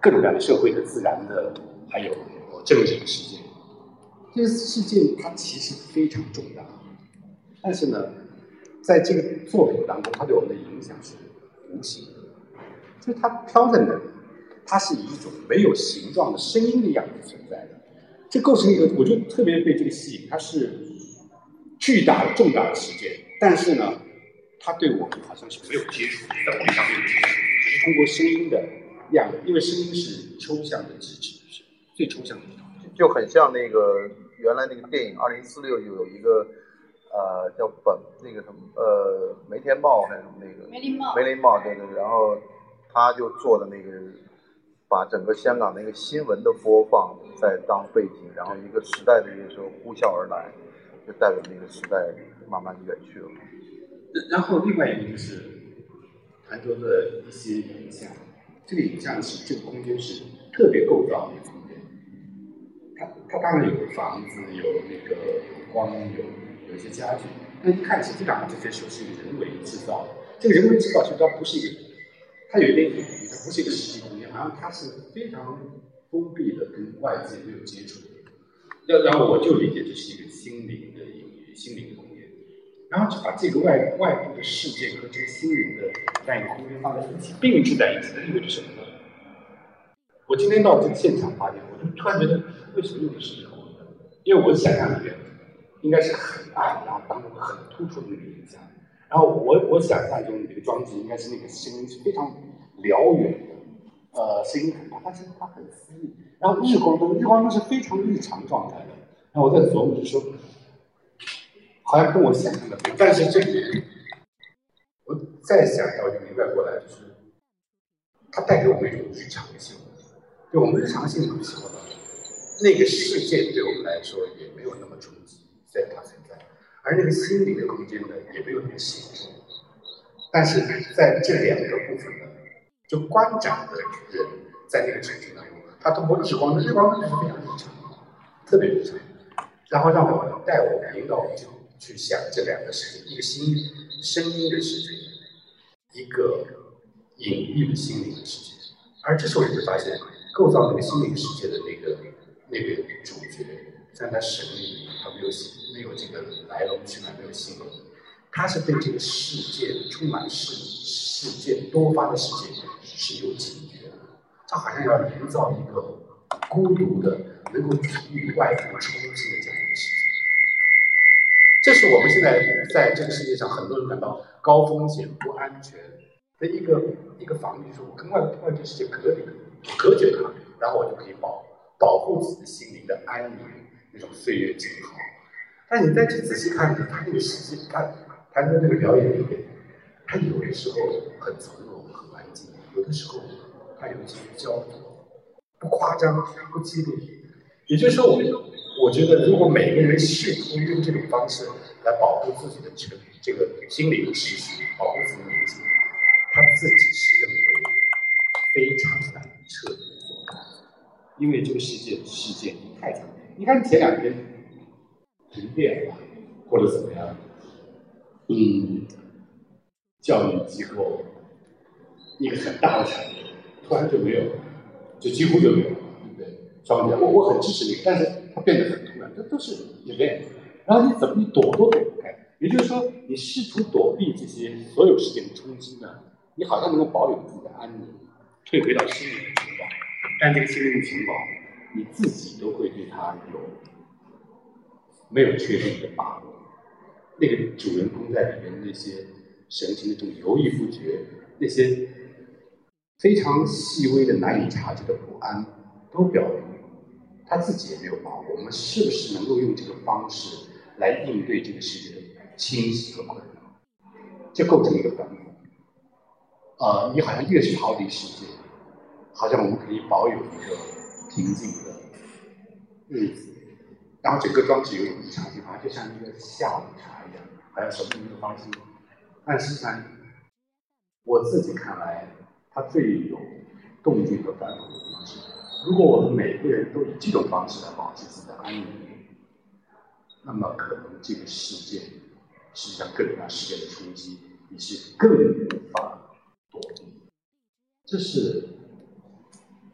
各种各样的社会的、自然的，还有政治的事件。这些事件它其实非常重大，但是呢，在这个作品当中，它对我们的影响是无形的，就是它飘在那里，它是以一种没有形状的声音的样子存在的。这构成一个，我就特别被这个吸引，它是巨大的、重大的事件，但是呢，它对我们好像是没有接触，在我们上面接触，只是通过声音的样子，因为声音是抽象的机制，是最抽象的一种，就很像那个原来那个电影《二零四六》有一个呃叫本那个什么呃梅天茂还是什么那个梅林茂梅林茂对对，然后他就做的那个把整个香港那个新闻的播放在当背景，然后一个时代的那个时候呼啸而来，就代表那个时代慢慢远去了。然后另外一个就是韩国的一些影像，这个影像是这个空间是特别构造的一个空间。它它当然有房子，有那个有光，有有一些家具，但一看起基本上这些都是人为制造的。这个人为制造其实它不是一个，它有一点隐喻，它不是一个实际空间，好像它是非常封闭的，跟外界没有接触。要然后我就理解这是一个心灵的隐喻，心灵空间。然后就把这个外外部的世界和这个心灵的这样一个空间放在一起，并置在一起，这意味着什么呢？我今天到这个现场发现，我就突然觉得，为什么用的是日光？因为我想象里面应该是很暗，然后当中很突出的那个影像。然后我我想象中这个装置应该是那个声音是非常辽远的，呃，声音很大，但是它很私密。然后日光灯，日光灯是非常日常状态的。然后我在琢磨，就说，好像跟我想象的不一样。但是这里，我再想一下，我就明白过来，就是它带给我们一种日常性。就我们日常性里时候呢，那个世界对我们来说也没有那么冲击，在它存在，而那个心理的空间呢也没有那么限制。但是在这两个部分呢，就观展的人在那个场景当中，他通过日光，日光灯是非常日常的，特别日常，然后让我带我引导我就去想这两个世界，一个心声音的世界，一个隐喻的心灵的世界。而这时候你会发现。构造那个心灵世界的那个那个主角，在他神里，他没有没有这个来龙去脉，没有姓名，他是对这个世界充满事事件多发的世界是有警觉的，他好像要营造一个孤独的、能够抵御外部冲击的这样。这是我们现在在这个世界上很多人感到高风险、不安全的一个一个防御，就是我跟外外界世界隔离。隔绝它，然后我就可以保保护自己心灵的安宁，那种岁月静好。但你再去仔细看，他那个世界，他他的那个表演里面，他有的时候很从容、很安静，有的时候他有一些焦灼，不夸张，不激烈。也就是说，我们我觉得，如果每个人试图用这种方式来保护自己的这个这个心灵秩序，保护自己的宁静，他自己是认为非常难。彻底做到因为这个世界事件太长。你看前两天停电了，或者怎么样？嗯，教育机构一个很大的产业突然就没有了，就几乎就没有了，我我很支持你，但是它变得很突然，这都是 event。然后你怎么你躲都躲不开？也就是说，你试图躲避这些所有事件的冲击呢？你好像能够保有自己的安宁。退回到心灵的情报，但这个心灵的情报，你自己都会对它有没有确定的把握。那个主人公在里面那些神情的这种犹豫不决，那些非常细微的难以察觉的不安，都表明他自己也没有把握。我们是不是能够用这个方式来应对这个世界的侵袭和困扰？这构成一个反复。呃，你好像越是逃离世界。好像我们可以保有一个平静的日子，然后整个装置有种异常性，好像就像一个下午茶一样，好像什么都没有放心。但实际上，我自己看来，它最有动静和反复的地方是，如果我们每个人都以这种方式来保持自己的安宁，那么可能这个世界实际上更大世界的冲击，你是更无法躲避。这是。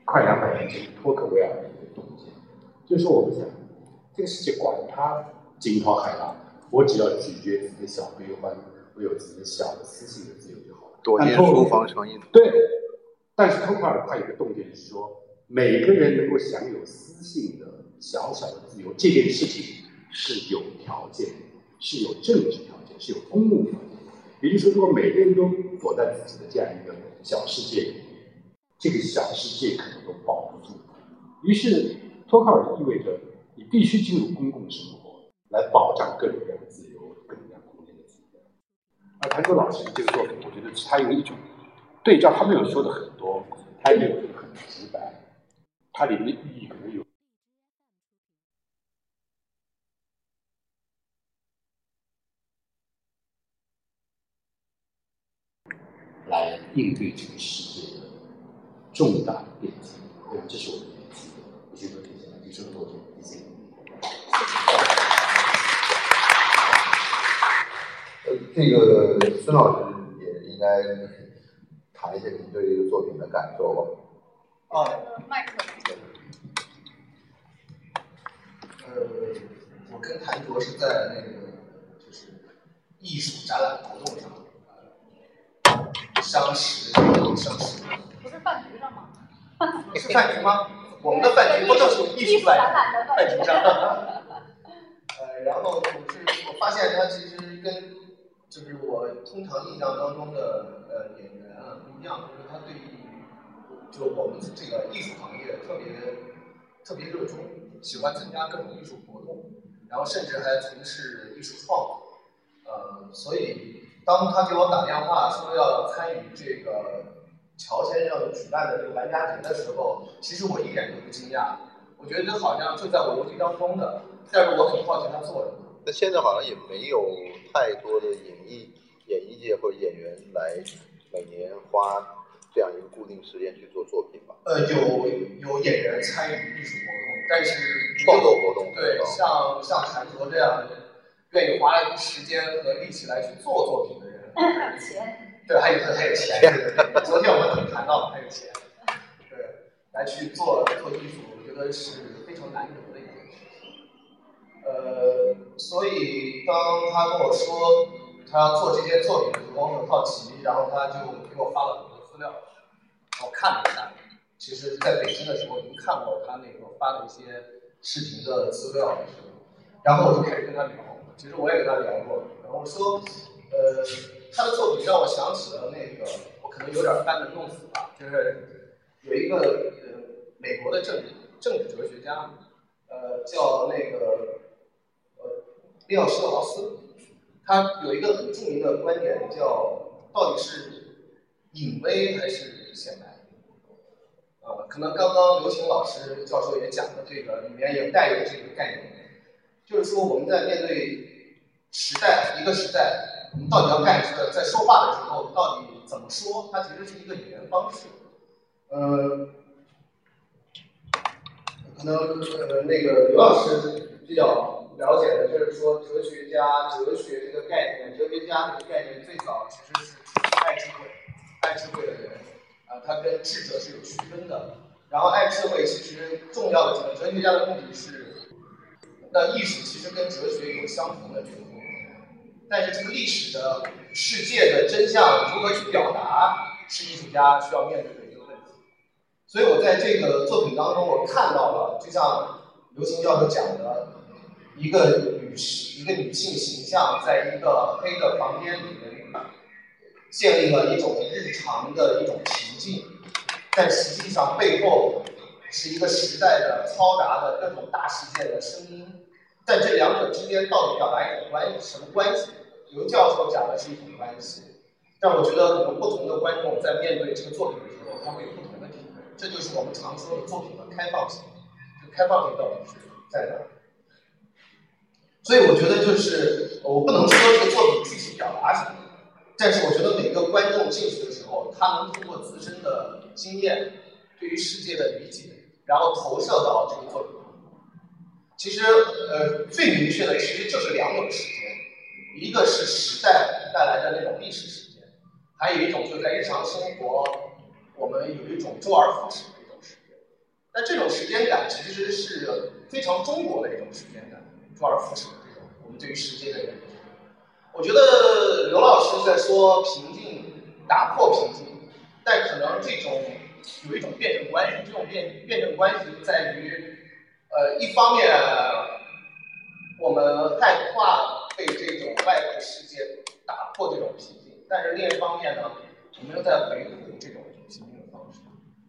快两百年前托克维尔的一个洞见，就是说我们讲这个世界管它惊涛骇浪，我只要咀嚼自己的小悲欢，我有自己的小的私信的自由就好了。多年书房成一对，但是托克尔他有个洞见是说，每个人能够享有私信的小小的自由，这件事情是有条件，是有政治条件，是有公共条件。也就是说，如果每个人都躲在自己的这样一个小世界里，这个小世界可能都保不住。于是，托卡尔意味着你必须进入公共生活，来保障各种各样的自由、各种各样空间的自由。而谭卓老师的这个作品，我觉得他用一种对照，他没有说的很多，他也有很直白，它里面的意义可能有。来应对这个世界的重大的变迁，我这是我们的机会。我先说这些，你说多谢谢谢。呃，这个孙老师也应该谈一下您对这个作品的感受吧。啊，麦克。呃，我跟谭卓是在那个就是艺术展览活动上。相识，相识。不是饭局上吗？是饭局吗？我们的饭局不就是艺术展览的饭局上？呃，然后就是我发现他其实跟就是我通常印象当中的呃演员啊不一样，就是他对于就我们这个艺术行业特别特别热衷，喜欢参加各种艺术活动，然后甚至还从事艺术创作，呃，所以。当他给我打电话说要参与这个乔先生举办的这个玩家节的时候，其实我一点都不惊讶，我觉得好像就在我逻辑当中的。但是我很好奇他做什么。那现在好像也没有太多的演艺演艺界或者演员来每年花这样一个固定时间去做作品吧？呃，有有演员参与艺术活动，但是创作活动对，像像韩卓这样的。愿意花时间和力气来去做作品的人，还有钱，对，还有还有钱。昨天我们谈到还有钱，对，来去做做艺术，我觉得是非常难得的一件事情。呃，所以当他跟我说他要做这些作品的时候，我很好奇，然后他就给我发了很多资料，我看了一下。其实在北京的时候已经看过他那个发的一些视频的资料，然后我就开始跟他聊。其实我也跟他聊过，然后说，呃，他的作品让我想起了那个，我可能有点班门弄斧吧，就是有一个呃美国的政治政治哲学家，呃，叫那个呃利奥施特劳斯，他有一个很著名的观点，叫到底是隐微还是显白？呃，可能刚刚刘晴老师教授也讲的这个里面也带有这个概念。就是说，我们在面对时代一个时代，我们到底要干什么？在说话的时候，到底怎么说？它其实是一个语言方式。嗯，可能呃那个刘老师比较了解的，就是说哲学家、哲学这个概念，哲学家这个概念最早其实是爱智慧、爱智慧的人啊，他跟智者是有区分的。然后爱智慧其实重要的几个哲学家的目的是。那艺术其实跟哲学有相同的这个功能，但是这个历史的世界的真相如何去表达，是艺术家需要面对的一个问题。所以我在这个作品当中，我看到了，就像刘擎教授讲的，一个女士，一个女性形象，在一个黑的房间里面，建立了一种常的一种情境，但实际上背后是一个时代的嘈杂的各种大事件的声音。在这两者之间到底表达一种关什么关系？刘教授讲的是一种关系，但我觉得可能不同的观众在面对这个作品的时候，他会有不同的体会。这就是我们常说的作品的开放性。这开放性到底是在哪？所以我觉得就是我不能说这个作品具体表达什么，但是我觉得每个观众进去的时候，他能通过自身的经验，对于世界的理解，然后投射到这个作品。其实，呃，最明确的其实就是两种时间，一个是时代带来的那种历史时间，还有一种就是在日常生活，我们有一种周而复始的一种时间。那这种时间感其实是非常中国的一种时间感，周而复始的这种我们对于时间的认知。我觉得刘老师在说平静，打破平静，但可能这种有一种辩证关系，这种辩辩证关系在于，呃，一方面我们害怕被这种外部世界打破这种平静，但是另一方面呢，我们又在维护这种平静的方式，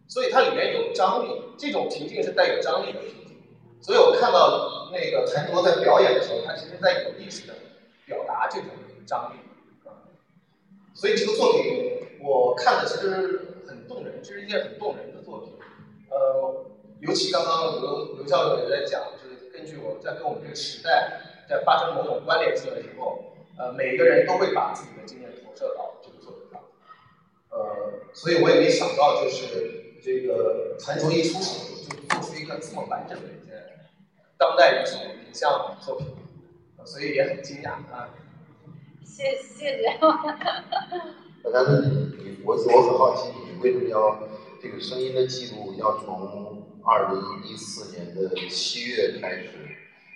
所以它里面有张力，这种平静是带有张力的平静。所以我看到那个谭卓在表演的时候，他其实在有意识的表达这种张力，所以这个作品我看的其实很动人，这是一件很动人的作品。呃，尤其刚刚刘刘教授也在讲，就是根据我在跟我们这个时代在发生某种关联性的时候，呃，每一个人都会把自己的经验投射到这个作品上。呃，所以我也没想到，就是这个谭卓一出手就做出一个这么完整的一件当代艺术影像作品，所以也很惊讶啊。谢谢谢。那但是你我我很好奇，你为什么要这个声音的记录要从二零一四年的七月开始？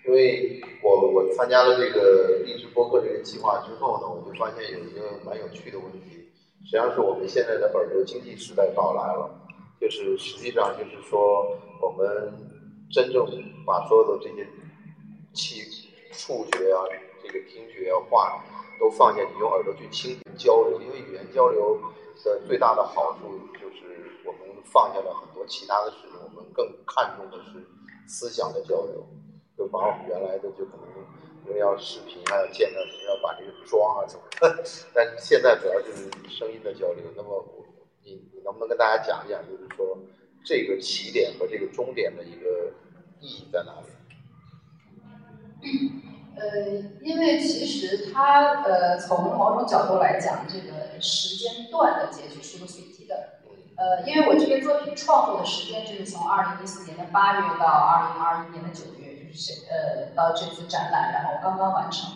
因为我我参加了这个励志播客这个计划之后呢，我就发现有一个蛮有趣的问题，实际上是我们现在的耳朵经济时代到来了，就是实际上就是说我们真正把所有的这些气触觉啊，这个听觉啊话。都放下，你用耳朵去倾听交流，因为语言交流的最大的好处就是我们放下了很多其他的事情，我们更看重的是思想的交流，就把我们原来的就可能因为要视频啊，要见到你要把这个装啊怎么的，但现在主要就是声音的交流。那么你你能不能跟大家讲一讲，就是说这个起点和这个终点的一个意义在哪里？呃，因为其实它呃从某种角度来讲，这个时间段的结局是个随机的。呃，因为我这个作品创作的时间就是从二零一四年的八月到二零二一年的九月，就是呃到这次展览，然后刚刚完成。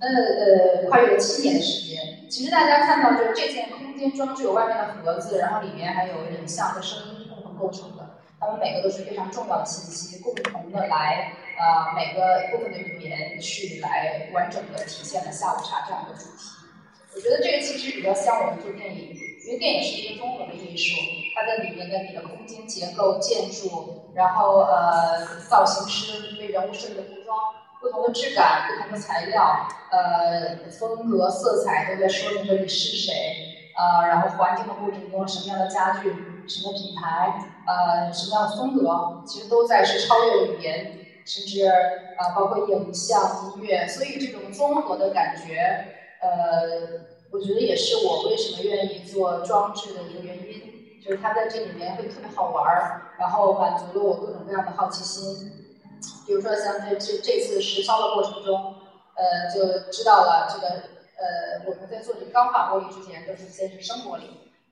那呃跨越了七年的时间。其实大家看到就是这件空间装置有外面的盒子，然后里面还有影像和声音共同构成的，它们每个都是非常重要的信息，共同的来。呃，每个部分的语言去来完整的体现了下午茶这样一个主题。我觉得这个其实比较像我们做电影，因为电影是一个综合的艺术，它在里面的你的空间结构、建筑，然后呃造型师为人物设计的服装，不同的质感、不同的材料，呃风格、色彩都在说明着你是谁。呃，然后环境的布置，用什么样的家具、什么品牌、呃什么样的风格，其实都在是超越语言。甚至啊，包括影像、音乐，所以这种综合的感觉，呃，我觉得也是我为什么愿意做装置的一个原因，就是它在这里面会特别好玩儿，然后满足了我各种各样的好奇心。比如说像这这这次实操的过程中，呃，就知道了这个呃，我们在做这个钢化玻璃之前都是先是生玻璃，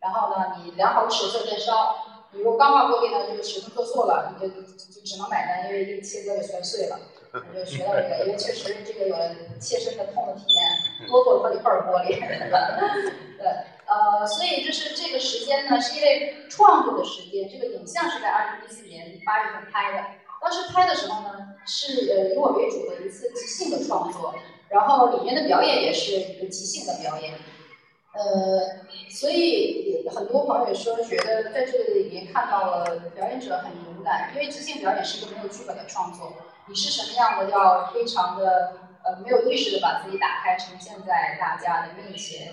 然后呢，你量好尺寸再烧。如果钢化玻璃呢，这个尺寸做错了，你就就只能买单，因为这个切割就全碎了。我就学到这个，因为确实这个有了切身的痛的体验，多做了好几块玻璃。对，呃，所以就是这个时间呢，是因为创作的时间，这个影像是在二零一四年八月份拍的。当时拍的时候呢，是呃以我为主的一次即兴的创作，然后里面的表演也是一个即兴的表演。呃，所以很多朋友说，觉得在这里面看到了表演者很勇敢，因为即兴表演是一个没有剧本的创作，你是什么样的，要非常的呃没有意识的把自己打开，呈现在大家的面前。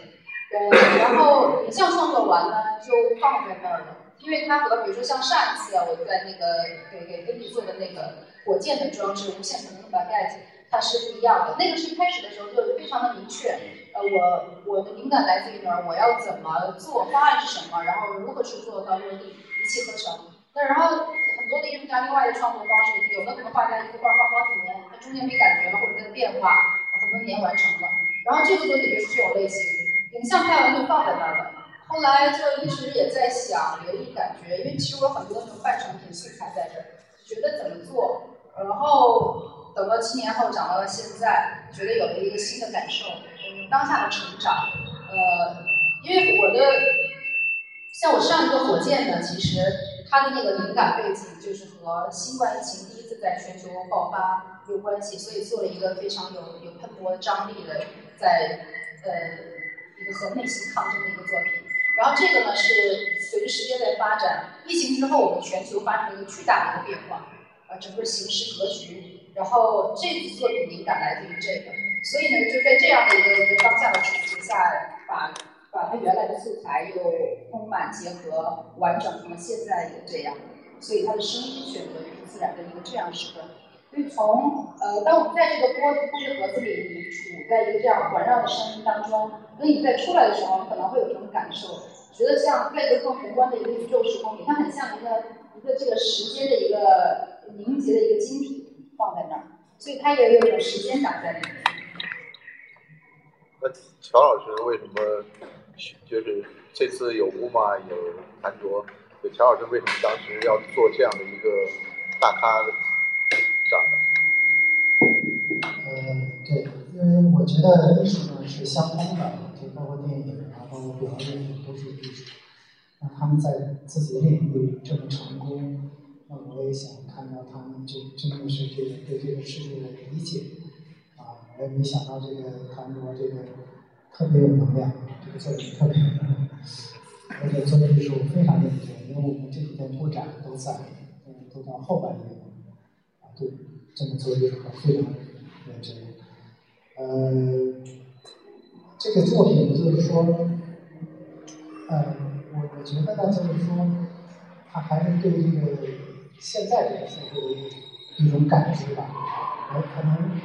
呃，然后影像创作完呢，就放在那儿了，因为它和比如说像上一次啊，我在那个给给芬迪做的那个火箭的装置，无限可能的 baguette，它是不一样的。那个是一开始的时候就非常的明确。呃，我我的灵感来自于哪儿？我要怎么做？方案是什么？然后如何去做到落地，一气呵成？那然后很多的艺术家另外的创作方式，有的可能画家一个画画好几年，他中间没感觉了，或者在变化，很多年完成了。然后这个作品就是这种类型，影像拍完就放在那儿了。后来就一直也在想留意感觉，因为其实我很多那种半成品素材在这儿，觉得怎么做？然后等到七年后长到了现在，觉得有了一个新的感受。当下的成长，呃，因为我的像我上一个火箭呢，其实它的那个灵感背景就是和新冠疫情第一次在全球爆发有关系，所以做了一个非常有有喷薄张力的，在呃一个和内心抗争的一个作品。然后这个呢是随着时间在发展，疫情之后我们全球发生了一个巨大的一个变化，呃，整个形势格局。然后这组作品灵感来自于这个，所以呢就在这样的一个一个当下的主题下，把把它原来的素材又丰满结合，完整成了现在一个这样。所以它的声音选择就是自然的一个这样时刻。所以从呃，当我们在这个玻璃玻璃盒子里，你处在一个这样环绕的声音当中，那你在出来的时候，你可能会有这种感受，觉得像在一个更宏观的一个宇宙时空里，它很像一个一个这个时间的一个凝结的一个晶体。放在那儿，所以它也有一种时间感在里面。那乔老师为什么就是这次有乌玛有谭卓，就乔老师为什么当时要做这样的一个大咖的展呢？呃，对，因为我觉得艺术呢是相通的，就包括电影啊，包括表演都是艺术。那他们在自己的领域这么成功。那我也想看到他们就真的是这个对这个世界的理解，啊，我也没想到这个谭卓这个特别有能量，这个作品特别有能量，而且做艺术非常认真，因为我们这几天布展都在，都到后半夜了，啊，对，真的做艺术非常认真，呃，这个作品就是说，呃，我我觉得呢，就是说，他还是对这个。现在这个社会的一种感知吧，我可能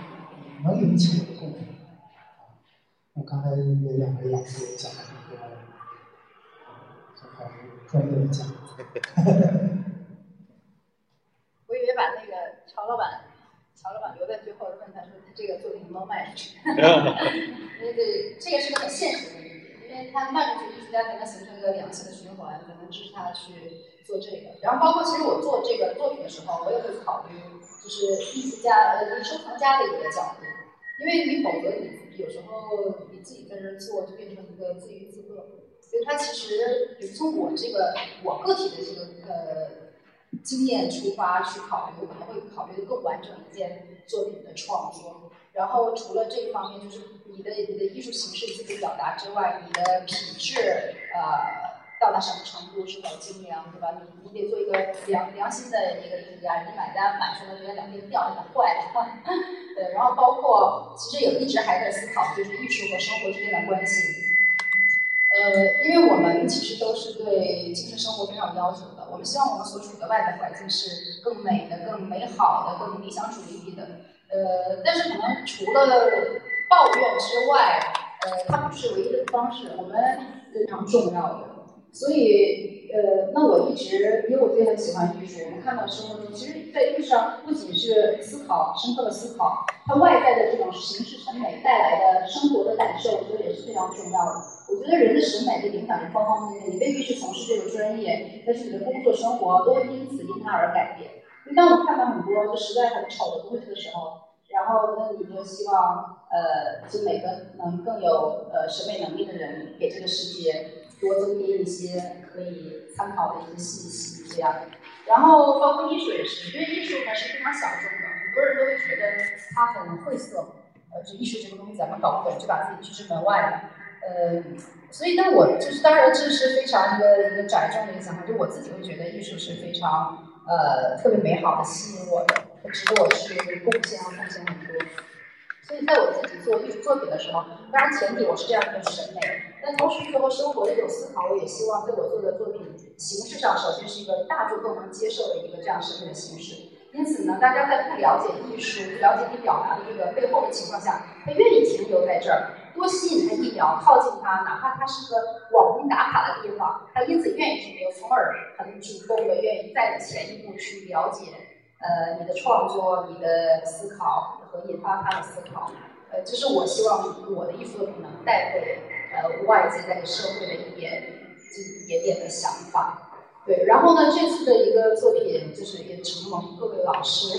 能引起我的共鸣。我刚才那两位老师讲了很多，这还是专业的讲。我以为把那个曹老板，曹老板留在最后，问他说他这个作品能不能卖出去？这这个是个很现实的问题，因因为他卖出去，艺术家才能形成一个良性的循环，才能支持他去。做这个，然后包括其实我做这个作品的时候，我也会考虑，就是艺术家呃收藏家的一个角度，因为你否则你有时候你自己在这做就变成一个自娱自乐，所以他其实比如从我这个我个体的这个呃经验出发去考虑，我可能会考虑的更完整一件作品的创作。然后除了这个方面，就是你的你的艺术形式自己表达之外，你的品质呃。到达什么程度是否精良，对吧？你你得做一个良良心的一个艺术家，你买单买出来觉得两边掉，有点坏了。对，然后包括其实也一直还在思考，就是艺术和生活之间的关系。呃，因为我们其实都是对精神生活非常有要求的，我们希望我们所处的外在环境是更美的、更美好的、更理想主义的。呃，但是可能除了抱怨之外，呃，它不是唯一的方式，我们非常重要的。所以，呃，那我一直，因为我自己很喜欢艺术，我们看到生活中，其实，在艺术上不仅是思考，深刻的思考，它外在的这种形式审美带来的生活的感受，我觉得也是非常重要的。我觉得人的审美就影响着方方面面，你未必是从事这个专业，但是你的工作生活都会因此因它而改变。因为当我看到很多就实在很丑的东西的时候，然后那你就希望，呃，就每个能更有呃审美能力的人给这个世界。多增添一些可以参考的一些信息，这样。然后包括艺术也是，因为艺术还是非常小众的，很多人都会觉得它很晦涩。呃，就艺术这个东西咱们搞不懂，就把自己拒之门外了。呃，所以，那我就是当然这是非常一个一个窄众的一个想法，就我自己会觉得艺术是非常呃特别美好的，吸引我的，值得我去贡献和奉献很多。所以在我自己做艺术作品的时候，当然前提我是这样一个审美，但同时最后生活的一种思考，我也希望对我做的作品形式上，首先是一个大众都能接受的一个这样审美的形式。因此呢，大家在不了解艺术、不了解你表达的这个背后的情况下，他愿意停留在这儿，多吸引他一秒，靠近他，哪怕他是个网打卡的地方，他因此愿意停留，从而很主动的愿意再前一步去了解，呃，你的创作、你的思考。和引发他的思考，呃，这是我希望我的艺术作品能带给呃外界在社会的一点一点点的想法。对，然后呢，这次的一个作品就是也承蒙各位老师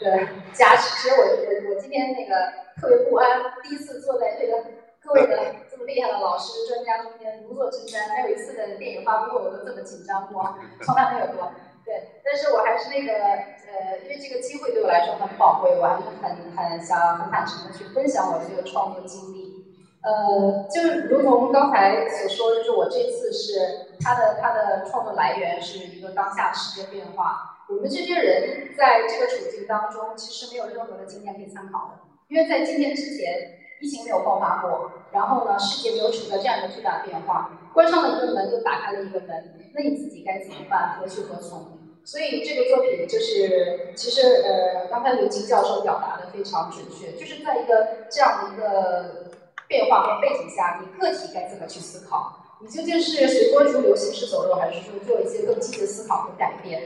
的加持。其实我我我今天那个特别不安，第一次坐在这个各位的这么厉害的老师专家中间如坐针毡，没有一次的电影发布会我都这么紧张过，从来没有过。对，但是我还是那个呃，因为这个机会对我来说很宝贵，我还是很很想很坦诚的去分享我这个创作经历。呃，就如同刚才所说，就是我这次是他的他的创作来源是一个当下世界变化。我们这些人在这个处境当中，其实没有任何的经验可以参考的，因为在今天之前，疫情没有爆发过，然后呢，世界没有处在这样一个巨大变化，关上了一个门又打开了一个门，那你自己该怎么办？何去何从？所以这个作品就是，其实呃，刚才刘金教授表达的非常准确，就是在一个这样的一个变化和背景下，你个体该怎么去思考？你究竟是随波逐流、行尸走肉，还是说做一些更积极的思考和改变？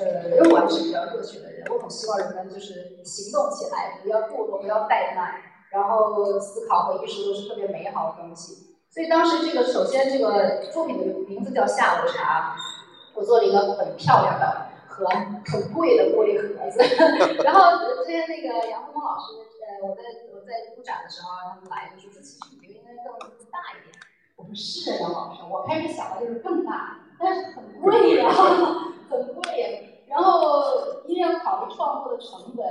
呃，因为我还是比较热血的人，我很希望人们就是行动起来，不要堕落，不要怠慢，然后思考和意识都是特别美好的东西。所以当时这个，首先这个作品的名字叫《下午茶》。我做了一个很漂亮的和很贵的玻璃盒子，然后昨天那个杨红老师，呃，我在我在布展的时候，他们来就说说其实你这个应该更大一点。我说是啊，杨老师，我开始想的就是更大，但是很贵呀，很贵。然后因为要考虑创作的成本，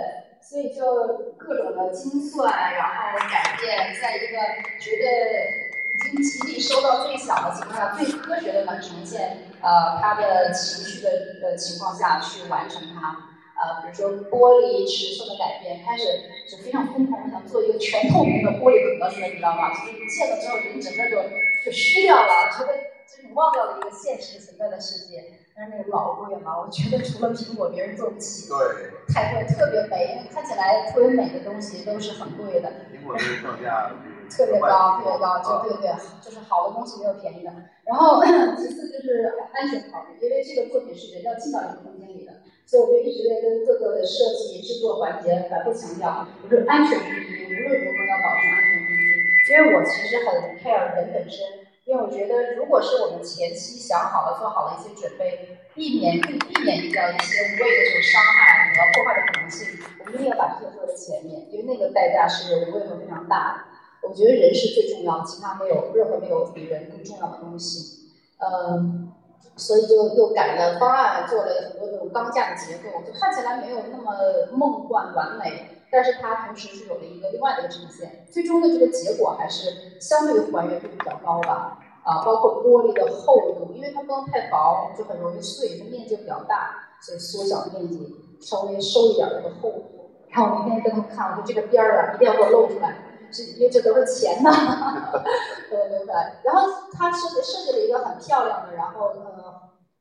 所以就各种的精算，然后改变，在一个觉得。已经极力收到最小的情况下，最科学的能呈现呃他的情绪的呃情况下去完成它。呃，比如说玻璃尺寸的改变，开始是非常疯狂，想做一个全透明的玻璃盒子，你知道吗？就是见了之后人整个就就虚掉了，觉得就是忘掉了一个现实存在的世界。但是那个老贵嘛，我觉得除了苹果，别人做不起。对。太贵，特别美，看起来特别美的东西都是很贵的。苹果的售价。特别高，特别高，就对对，就是好的东西没有便宜的。然后 其次就是安全考虑，因为这个作品是人要进到一个空间里的，所以我就一直在跟各个的设计制作环节反复强调，我说安全第一，无论如何要保证安全第一。因为我其实很 care 人本身，因为我觉得如果是我们前期想好了、做好了一些准备，避免避避免掉一些无谓的这种伤害和破坏的可能性，我们一定要把这个做在前面，因为那个代价是无谓和非常大的。我觉得人是最重要，其他没有任何没有比人更重要的东西。嗯，所以就又改了方案，做了很多这种钢架的结构，就看起来没有那么梦幻完美，但是它同时是有了一个另外的一个呈现。最终的这个结果还是相对还原度比较高吧。啊，包括玻璃的厚度，因为它不能太薄就很容易碎，它面积比较大，所以缩小面积，稍微收一点这个厚度。然后我明天跟他们看，我说这个边儿啊一定要给我露出来。因为这都是钱呐，对对对。然后他设计设计了一个很漂亮的，然后呃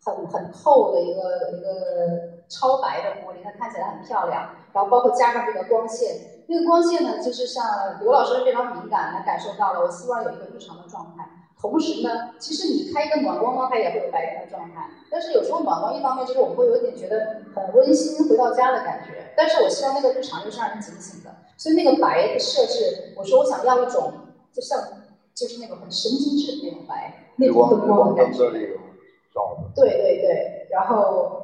很很透的一个一个超白的玻璃，它看起来很漂亮。然后包括加上这个光线，那个光线呢，就是像刘老师非常敏感，他感受到了。我希望有一个日常的状态。同时呢，其实你开一个暖光，它也会有白天的状态。但是有时候暖光一方面就是我们会有点觉得很温馨，回到家的感觉。但是我希望那个日常又是让人警醒的。所以那个白的设置，我说我想要一种，就像就是那种很神经质的那种白，那种灯光的感觉。对对对，然后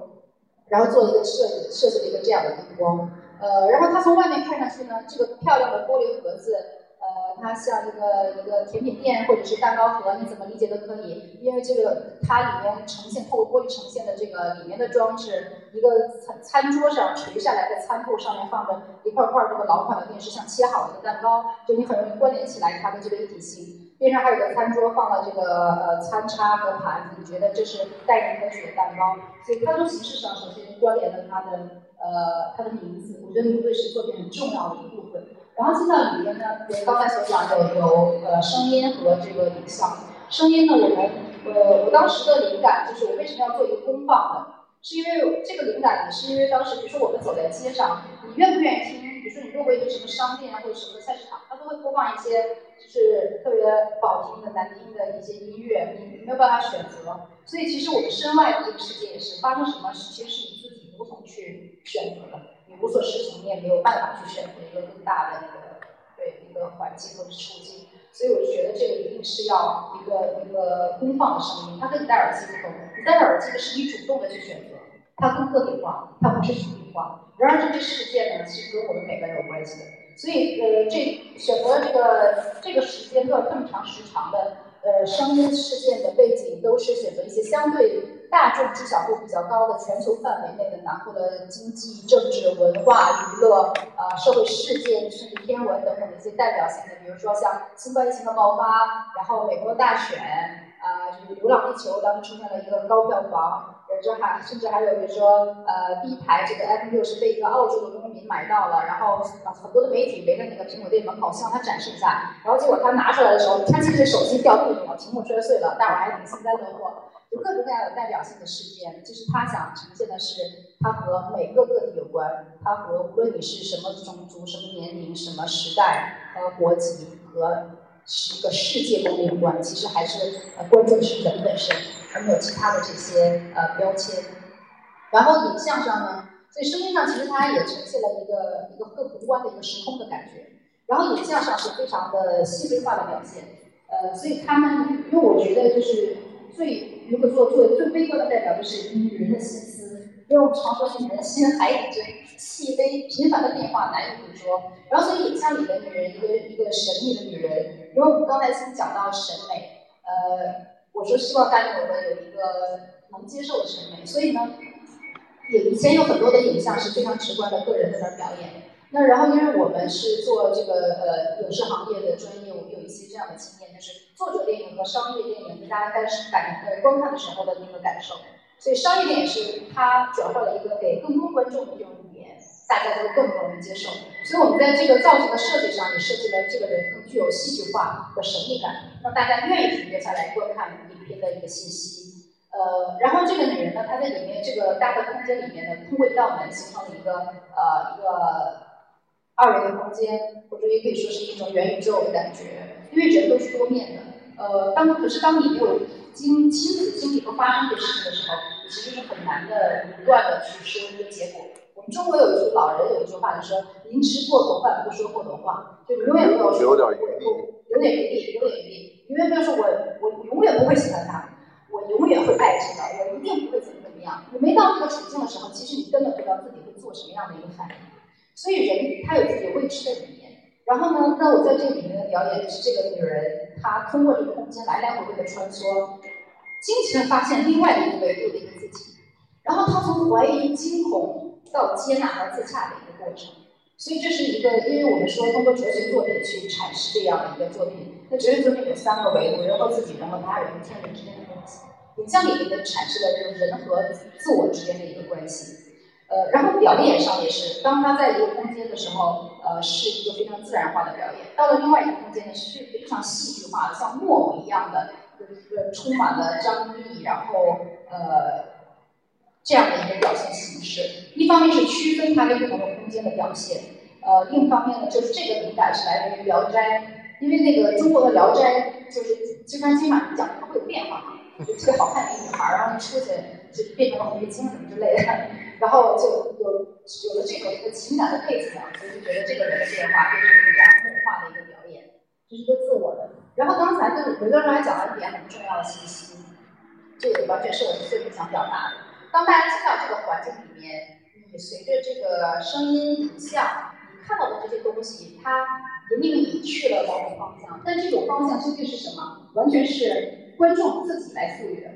然后做一个设计，设计了一个这样的灯光。呃，然后它从外面看上去呢，这个漂亮的玻璃盒子。呃，它像一个一个甜品店或者是蛋糕盒，你怎么理解都可以。因为这个它里面呈现透过玻璃呈现的这个里面的装置，一个餐餐桌上垂下来的餐布上面放着一块块这个老款的电视，像切好了的蛋糕，就你很容易关联起来它的这个一体性。边上还有个餐桌，放了这个呃餐叉和盘子，你觉得这是待人可取的蛋糕。所以它从形式上首先关联了它的呃它的名字，我觉得名字是作品很重要的一部分。然后进到里面呢，我刚才所讲有有呃声音和这个影像。声音呢，我们呃我当时的灵感就是我为什么要做一个公放呢？是因为这个灵感呢，是因为当时比如说我们走在街上，你愿不愿意听？比如说你路过一个什么商店啊或者什么菜市场，它都会播放一些就是特别不好听的、难听的一些音乐，你没有办法选择。所以其实我们身外的这个世界也是发生什么，其实是你自己无从去选择的。你无所适从，你也没有办法去选择一个更大的一个对一个环境或者处境，所以我就觉得这个一定是要一个一个功放的声音，它跟你戴耳机不同，你戴耳机的是你主动的去选择，它更个体化，它不是群体化。然而这个事件呢，其实跟我们每个人有关系的，所以呃，这选择这个这个时间段这么长时长的，呃声音事件的背景都是选择一些相对大众知晓度比较高的全球范围内的囊括的经济、政治、文化、娱乐、呃社会事件甚至天文等等的一些代表性的，比如说像新冠疫情的爆发，然后美国大选，啊、就是《流浪地球》当时出现了一个高票房，这还甚至还有比如说呃第一排这个 F 六是被一个澳洲的公民买到了，然后很多的媒体围着那个苹果店门口向他展示一下，然后结果他拿出来的时候，他其实手机掉地上了，屏幕摔碎了，但我还挺幸灾乐祸。有各种各样的代表性的事件，其实他想呈现的是，他和每个个体有关，他和无论你是什么种族、什么年龄、什么时代和国籍和是一个世界观有关，其实还是呃关注的是人本身，而没有其他的这些呃标签。然后影像上呢，所以声音上其实它也呈现了一个一个更宏观的一个时空的感觉。然后影像上是非常的细微化的表现，呃，所以他们，因为我觉得就是最如果做做最悲观的代表就是女人的心思，因为我们常说女人心海底针，细微频繁的变化难以捕捉。然后所以影像里的女人，一个一个神秘的女人，因为我们刚才先讲到审美，呃，我说希望大家有个有一个能接受的审美，所以呢，也以前有很多的影像是非常直观的个人在那儿表演。那然后，因为我们是做这个呃影视行业的专业，我们有一些这样的经验，就是作者电影和商业电影，大家在感呃观看的时候的那个感受。所以商业电影是它转换了一个给更多观众的这种语言，大家都更容易接受。所以我们在这个造型的设计上也设计了这个人更具有戏剧化和神秘感，让大家愿意停留下来观看影片的一个信息。呃，然后这个女人呢，她在里面这个大的空间里面呢，通过一道门形成了一个呃一个二维的空间，或者也可以说是一种元宇宙的感觉，因为人都是多面的。呃，当可是当你没有经亲自经历和发生这事情的时候，其实是很难的不断的去说一个结果。我们中国有一句老人有一句话，就说“宁吃过头饭，不说过头话”，就永远不要说有点余地，有点余地，有点余地，永远不要说我我永远不会喜欢他，我永远会爱这个，我一定不会怎么怎么样。你没到那个处境的时候，其实你根本不知道自己会做什么样的一个反应。所以人他有自己未知的语言。然后呢，那我在这里面的表演是这个女人，她通过这个空间来来回回的穿梭，惊奇的发现另外一个维度的一个自己。然后他从怀疑、惊恐到接纳和自洽的一个过程。所以这是一个，因为我们说通过哲学作品去阐释这样的一个作品，那哲学作品有三个维度：人和自己、人和他人、天人之间的关系。影像里面的阐释的就是人和自我之间的一个关系。呃，然后表演上也是，当他在一个空间的时候，呃，是一个非常自然化的表演；到了另外一个空间呢，是非常戏剧化的，像木偶一样的，一个，充满了张力，然后呃，这样的一个表现形式。一方面是区分它跟不同的空间的表现，呃，另一方面呢，就是这个灵感是来源于《聊斋》，因为那个中国的《聊斋》就是金川金马讲它会有变化嘛，就特别好看的一个女孩，然后一出去就变成了红叶青什么之类的。然后就有有了这种一个情感的背景，所以就觉得这个人的变化变成一个这样梦化的一个表演，这是一个自我的。然后刚才跟刘教授还讲了一点很重要的信息，这个完全是我们最想表达的。当大家进到这个环境里面，你随着这个声音、影像，你看到的这些东西，它引领你去了某种方向，但这种方向究竟是什么？完全是观众自己来赋予的。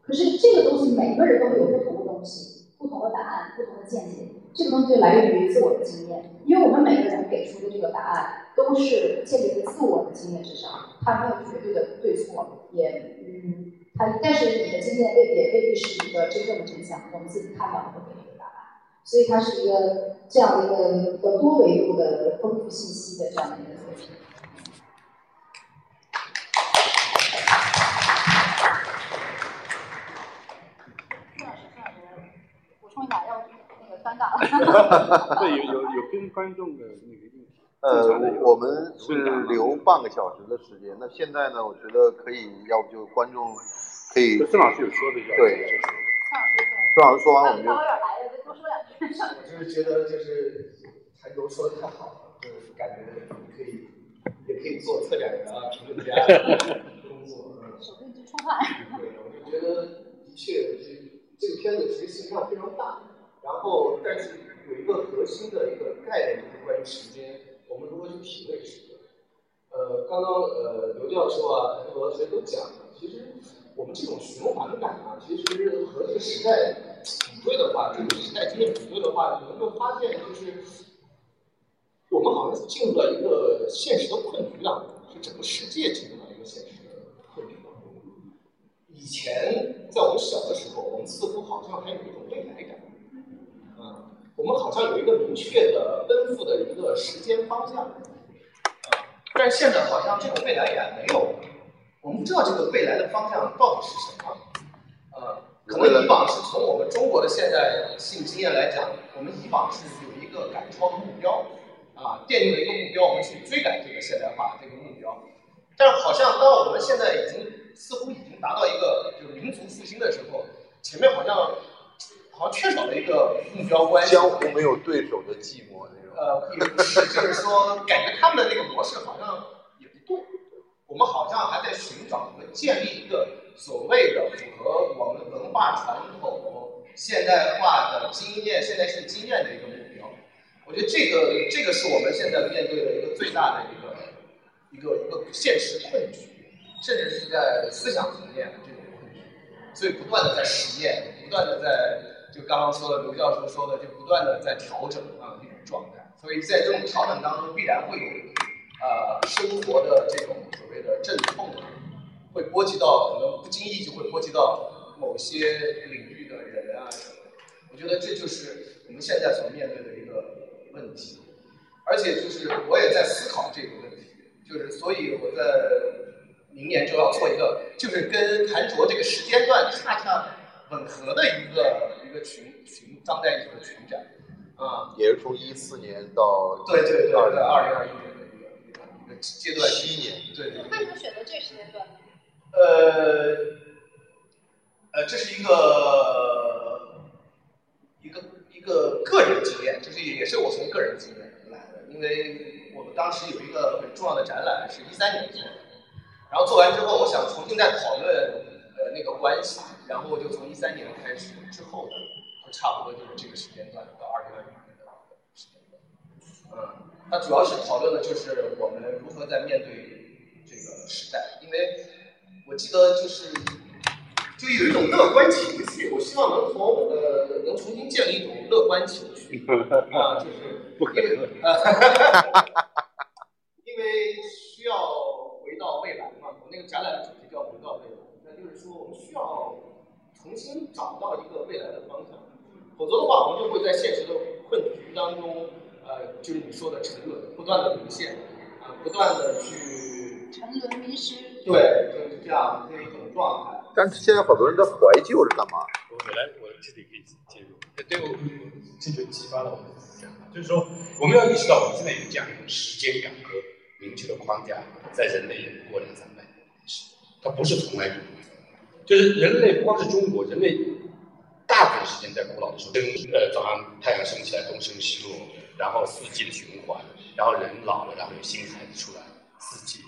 可是这个东西，每个人都会有不同的东西。不同的答案，不同的见解，这个东西就来源于自我的经验，因为我们每个人给出的这个答案都是建立在自我的经验之上，它没有绝对的对错，也嗯，它但是你的经验未也未必是一个真正的真相，我们自己看到的会给你的答案，所以它是一个这样的一个一个多维度的丰富信息的这样的一个作品。充一下，要那个尴尬了。对，有有有跟观众的那个问题。呃，我们是留半个小时的时间。那现在呢，我觉得可以，要不就观众可以。孙老师有说的一对。孙老师说完我们就。有点来了，再多说两句。我 就是觉得就是谭总说的太好了，就是感觉可以也可以做策展人啊、评论家工作。手臂直出汗。对，我就觉得的确这。这个片子其实形象非常大，然后但是有一个核心的一个概念，就是关于时间，我们如何去体味时间。呃，刚刚呃刘教授啊、很多同学都讲了，其实我们这种循环感啊，其实和这个时代比对的话，这个时代经验比对的话，你能够发现就是我们好像进入了一个现实的困局当中，是整个世界进入了一个现实的困局当中。以前在我们小的时候，我们似乎好像还有一种未来感，我们好像有一个明确的奔赴的一个时间方向，啊，但是现在好像这种未来感没有，我们不知道这个未来的方向到底是什么，呃，可能以往是从我们中国的现代性经验来讲，我们以往是有一个赶超的目标，啊，奠定了一个目标，我们去追赶这个现代化这个目标，但是好像当我们现在已经似乎已经达到一个就是民族复兴的时候，前面好像好像缺少了一个目标关系。江湖没有对手的寂寞那种。呃，也不是，就是说，感觉他们的那个模式好像也不对。我们好像还在寻找和建立一个所谓的符合我们文化传统、现代化的经验、现代性经验的一个目标。我觉得这个这个是我们现在面对的一个最大的一个一个一个现实困局，甚至是在思想层面的这种困局。所以不断的在实验，不断的在就刚刚说的刘教授说的，就不断的在调整啊这种状态。所以在这种调整当中，必然会有呃生活的这种所谓的阵痛，会波及到可能不经意就会波及到某些领域的人啊什么的。我觉得这就是我们现在所面对的一个问题，而且就是我也在思考这个问题，就是所以我在明年就要做一个，就是跟谭卓这个时间段恰恰吻合的一个一个群群当代艺术的群展，啊、也是从一四年到对对对对，二二零二一年的一个一个一个阶段七年，对对对。为什么选择这个时间段？呃，呃，这是一个一个一个个人经验，就是也是我从个人经验来的，因为我们当时有一个很重要的展览是一三年做的，然后做完之后，我想重新再讨论呃那个关系，然后我就从一三年开始之后的，就差不多就是这个时间段到二零二零年的时间段，嗯，它主要是讨论的就是我们如何在面对这个时代，因为我记得就是就有一种乐观情绪，我希望能从呃能重新建立一种乐观情绪。啊，就是 不可能 因为呃，因为需要回到未来嘛，我那个展览的主题叫回到未来，那就是说我们需要重新找到一个未来的方向，否则的话我们就会在现实的困局当中，呃，就是你说的沉沦，不断的沦陷，啊、不断的去沉沦迷失。对，就是这样的一种状态。但是现在好多人在怀旧是干嘛？我我来，我这里可以介入。对我，这就激发了我的思想，就是说，我们要意识到，我们现在有这样一种时间感和明确的框架，在人类过两三百年的历史，它不是从来就。就是人类不光是中国，人类大部分时间在古老的时候，升呃早上太阳升起来东升西落，然后四季的循环，然后人老了，然后有新孩子出来，四季。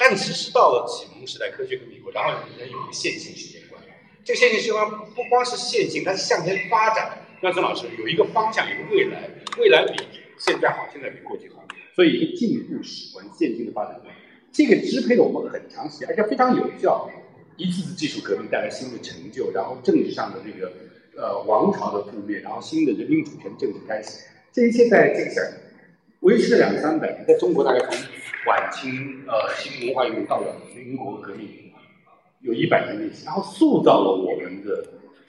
但其实到了启蒙时代，科学革命以后，然后人有一个线性时间观。这个线性时间观不光是线性，它是向前发展的。那曾老师有一个方向，有个未来，未来比现在好，现在比过去好，所以一个进步史观、线性的？发展观，这个支配了我们很长时间，而且非常有效。一次次技术革命带来新的成就，然后政治上的这个呃王朝的覆灭，然后新的人民主权政治开始，这一切在这个维持了两三百年，在中国大概从晚清呃新文化运动到了民国革命，有一百年历史，然后塑造了我们的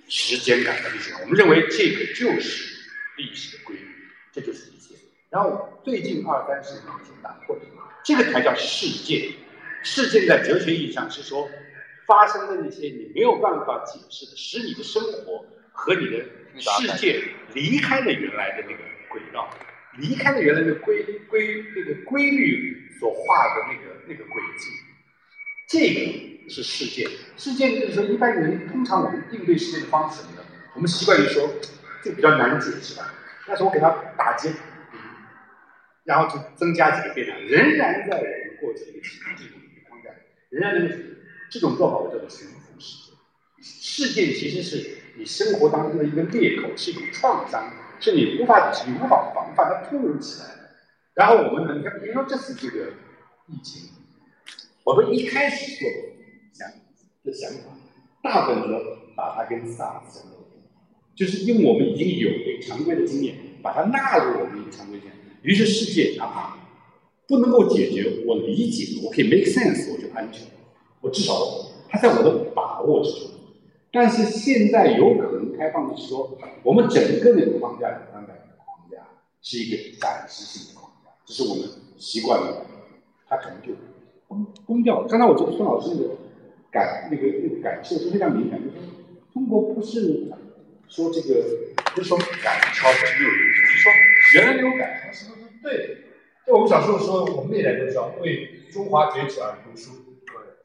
时间感和历史。我们认为这个就是历史的规律，这就是一切。然后最近二三十年已经打破这个，这个才叫事件。事件在哲学意义上是说发生的那些你没有办法解释的，使你的生活和你的世界离开了原来的那个轨道。离开了原来的规规那个规律所画的那个那个轨迹，这个是事件。事件就是说，一般人通常我们应对事件的方式呢，我们习惯于说这个比较难解释吧，但是我给他打结，然后就增加几个变量，仍然在我们过去的一个体制里面框架，仍然那个这种做法我叫做驯服事件。事件其实是你生活当中的一个裂口，是一种创伤。是你无法、你无法防范，它突如其来的。然后我们能看，比如说这次这个疫情，我们一开始做的想的想法，大部分说把它跟 SARS 相对比，就是因为我们已经有常规的经验，把它纳入我们的常规经验。于是世界哪怕不能够解决，我理解，我可以 make sense，我就安全，我至少它在我的把握之中。但是现在有可能开放的是说，我们整个的框架两三百的框架是一个暂时性的框架，这是我们习惯了，它可能就崩崩掉了。刚才我觉得孙老师那个感那个那个感受是非常明显，就是中国不是说这个不是说赶超没有影响，是说原来没有赶超是不是对的？就我们小时候说，我们那一代都知道为中华崛起而读书，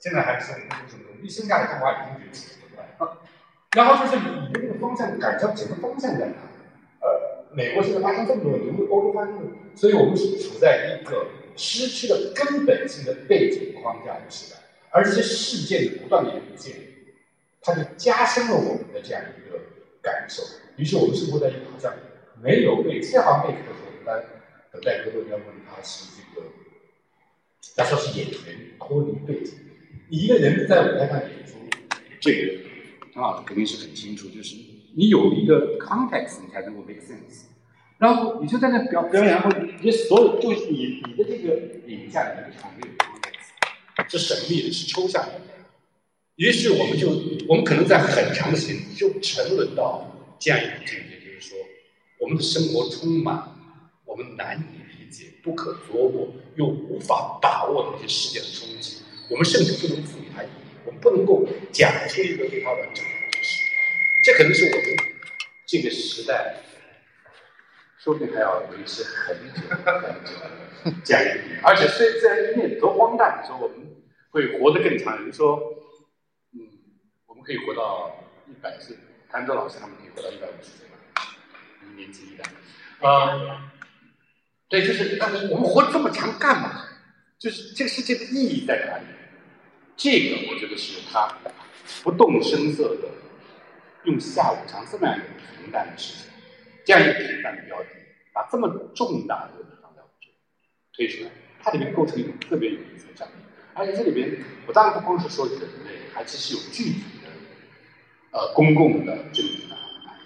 现在还是我们读什么？一生下来中华已经崛起了。然后就是你的这个方向，改造整个方向在哪？呃，美国现在发生这么多问题，欧洲发生的，所以我们是处在一个失去了根本性的背景框架的时代，而这些事件的不断的涌现，它就加深了我们的这样一个感受。于是我们生活在一个好像没有被这行贝克的时候，等待格斗要问他是这个，他说是演员脱离背景，你一个人在舞台上演出，这个。张老师肯定是很清楚，就是你有一个 context，你才能够 make sense。然后你就在那表表演，然后你所有就是你你的这个影像里面场没有 context，是神秘的，是抽象的。于是我们就我们可能在很长的时间就沉沦到这样一种境界，就是说我们的生活充满我们难以理解、不可琢磨又无法把握的一些事件的冲击，我们甚至不能赋予它意义。我们不能够讲出一个对它完整的解释，这可能是我们这个时代，说不定还要维持很久很久这样一点。而且虽然一面多荒诞，说我们会活得更长，有人说，嗯，我们可以活到一百岁，谭卓老师他们可以活到一百五十岁吧，年轻一代。啊，对，就是，但是我们活这么长干嘛？就是这个世界的意义在哪里？这个我觉得是他不动声色的用下午茶这么样一个平淡的事情，这样一个平淡的标题，把这么重大的放在我这推出来，它里面构成一种特别有意思的战力。而且这里边不但不光是说人类，还其实有具体的呃公共的政治的。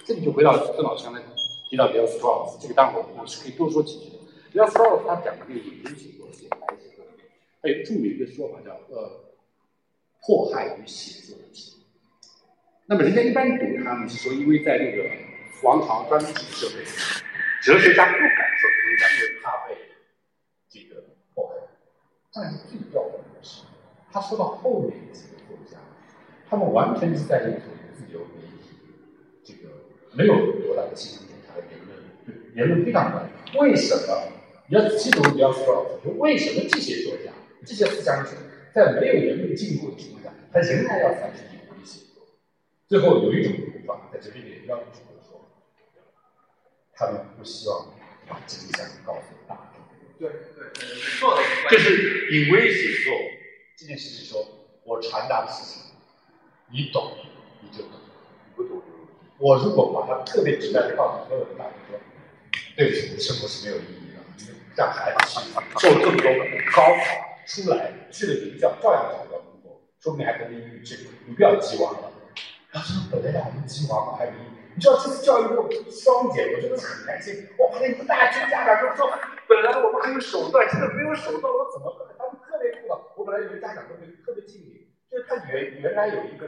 这里就回到孙老师刚才提到 Bill Strauss，这个当然我是可以多说几句的。Bill Strauss 他讲的那个影音写作、写还，有著名的说法叫呃。迫害与写作的题。那么人家一般读他们是说，因为在那个王朝专制社会，哲学家不敢说哲学家，因为怕被这个迫害。但是最要命的是，他说到后面几个作家，他们完全是在一种自由媒体，这个没有多大的新闻检查的言论，言论非常乱。为什么？你要仔细读，你要说，为什么这些作家、这些思想者？在没有人类进步的情况下，他仍然要采取隐微写作。最后有一种读法，在这里也要指出说，他们不希望把真相告诉大众。对对对，做的就是隐微写作这件事情，说我传达的事情，你懂你就懂，你不懂。我如果把它特别直白的告诉所有的大众说，对不起，你的生活是没有意义的，让孩子去受这么多高考。出来去了名校，照样找不到工作，说不定还得抑郁症。你不要鸡娃了。他说：“本来让我们鸡娃嘛，还没。你知道这次教育部双减，我真的很开心。我发现一大群家长都说，本来我们还有手段，现在没有手段，我怎么办？他们特别苦恼。我本来以为家长都会特别敬礼，就是他原原来有一个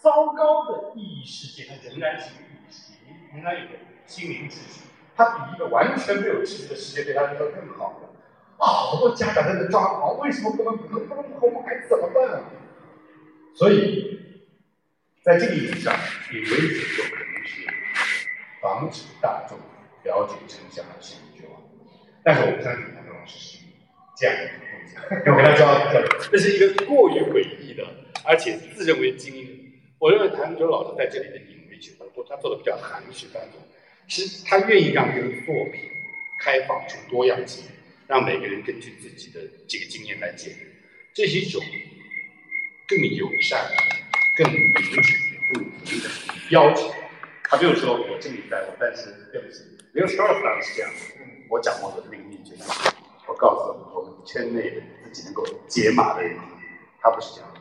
糟糕的意义世界，他仍然是一个意义世界，仍然有个心灵秩序，他比一个完全没有秩序的世界对他来说更好。好多家长在那抓狂，为什么不能不能不能我们孩子怎么办啊？所以，在这个意义上，以为写作可能是防止大众了解真相而陷入绝望。但是我不相信谭老师是这样的一个构想。我跟他说，这 是一个过于诡异的，而且自认为精英。我认为谭卓老师在这里的隐微写作，他做的比较含蓄当中，其实他愿意让这个作品开放出多样性。让每个人根据自己的这个经验来解，这是一种更友善、更民主、更平等的要求。他没有说我真理在我，但是对不起，没有说到当然是这样。我讲我的那个秘诀，我告诉我们圈内的自己能够解码的人，他不是这样的。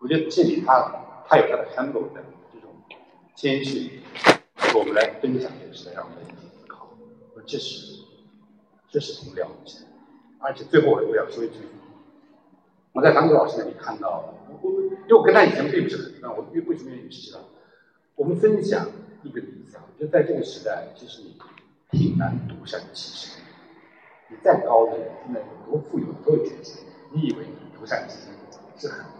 我觉得这里他他有他的 humble 的这种谦逊，我们来分享这个时代，让我们一起思考。我这是这是挺了不起的。而且最后我我要说一句，我在韩国老师那里看到，我因为我跟他以前并不是很熟我因为为什么愿意知道？我们分享一个理想，就在这个时代，其实你挺难独善其身。你再高的人，现在有多富有都有权势，你以为你独善其身是很难的。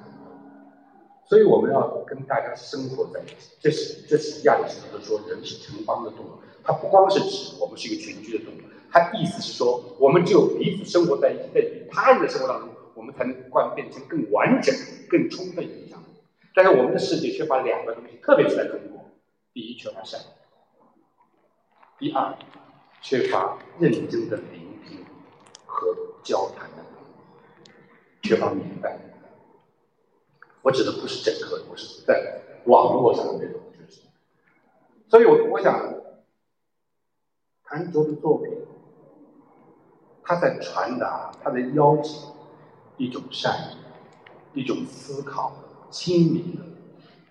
所以我们要跟大家生活在一起，这是这是亚里士多德说人是城邦的动物，它不光是指我们是一个群居的动物，它意思是说我们只有彼此生活在一起，在与他人的生活当中，我们才能贯变成更完整、更充分影响。但是我们的世界缺乏两个东西，特别是在中国，第一缺乏善，第二缺乏认真的聆听和交谈的能力，缺乏明白。我指的不是整个，我是在网络上的那种知识。所以我我想，谭卓的作品，他在传达，他在邀请一种善意，一种思考，亲民的，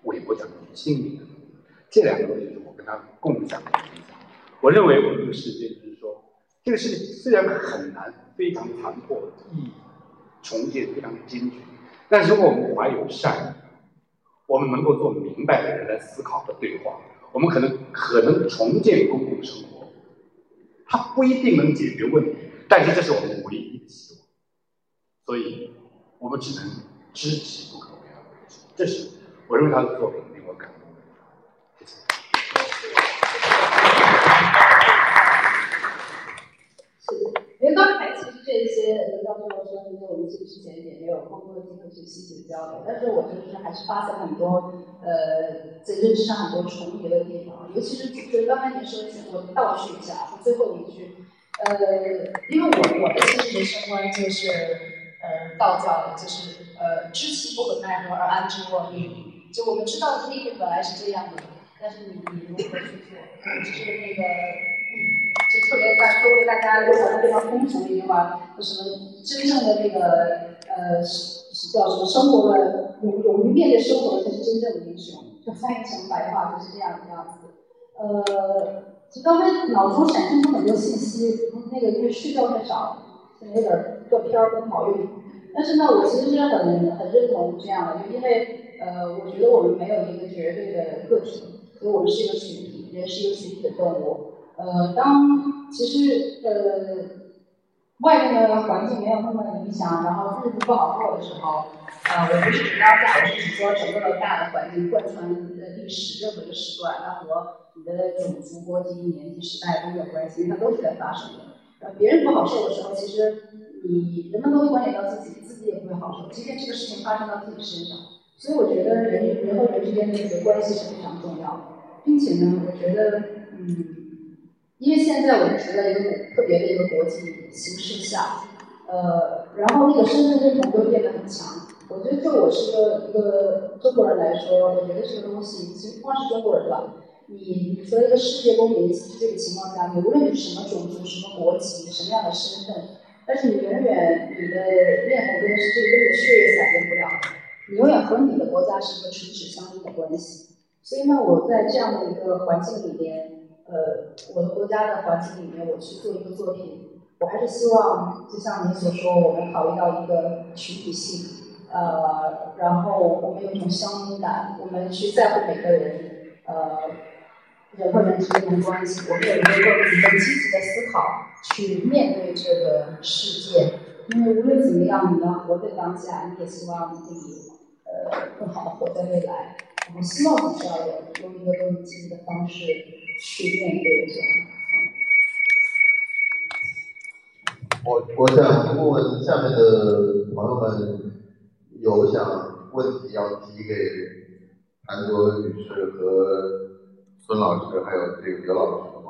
韦伯讲的亲民的，这两个东西是我跟他共享的。我认为我们这个世界就是说，这个世界虽然很难，非常残破，意义重建非常艰巨。但如果我们怀有善意，我们能够做明白的人来思考和对话，我们可能可能重建公共生活。它不一定能解决问题，但是这是我们唯一的希望。所以，我们只能知其不可为而为之。这是我认为他的作品令我感动的。谢谢。是，因为刚才其实这些刘教授说，因为我们其实之前也没有更多的机会去细细交流，但是我就是还是发现很多呃在认知上很多重叠的地方，尤其是就是刚才您说的，我倒叙一下，最后一句，呃，因为我我的其实人生观就是呃道教的，就是呃知其不可奈何而安之若命，就我们知道命运本来是这样的，但是你你如何去做，就是那个。就特别大，都为大家留下了非常通俗的一句话，就什么真正的那个呃是是叫什么生活的勇勇于面对生活的才是真正的英雄。就翻译成白话就是这样的样子。呃，就刚才脑中闪现出很多信息，那个因为睡觉太少，可能有点断片儿不好用。但是呢，我其实是很很认同这样的，就因为呃，我觉得我们没有一个绝对的个体，所以我们是一个群体，人是一个群体的动物。呃，当其实呃外面的环境没有那么的影响，然后日子不好过的时候，呃，我不是指当下，我是指说整个的大的环境贯穿的历史任何的时段，它和你的种族、国籍、年纪、时代都有关系，它都是在发生的。呃，别人不好受的时候，其实你人们都会关联到自己，自己也不会好受，今天这个事情发生到自己身上。所以我觉得人与人和人之间的这个关系是非常重要的，并且呢，我觉得嗯。因为现在我们处在一个特别的一个国际形势下，呃，然后那个身份认同又变得很强。我觉得，就我是一个一个中国人来说，我觉得这个东西其实不光是中国人吧。你你说一个世界公民这个情况下，你无论你是什么种族、什么国籍、什么样的身份，但是你永远你的面红跟是这个跟你的血液改变不了的。你永远和你的国家是一个唇齿相依的关系。所以呢，我在这样的一个环境里边。呃，我的国家的环境里面，我去做一个作品，我还是希望，就像您所说，我们考虑到一个群体性，呃，然后我们有一种乡音感，我们去在乎每个人，呃，人和人之间的关系，我们有一个更积极的思考去面对这个世界，因为无论怎么样，你要活在当下，你也希望自己呃更好的活在未来。我们希望我们这样的用一个更积极的方式。去面对这样。我我想问问下面的朋友们，有想问题要提给韩卓女士和孙老师，还有这个刘老师的吗？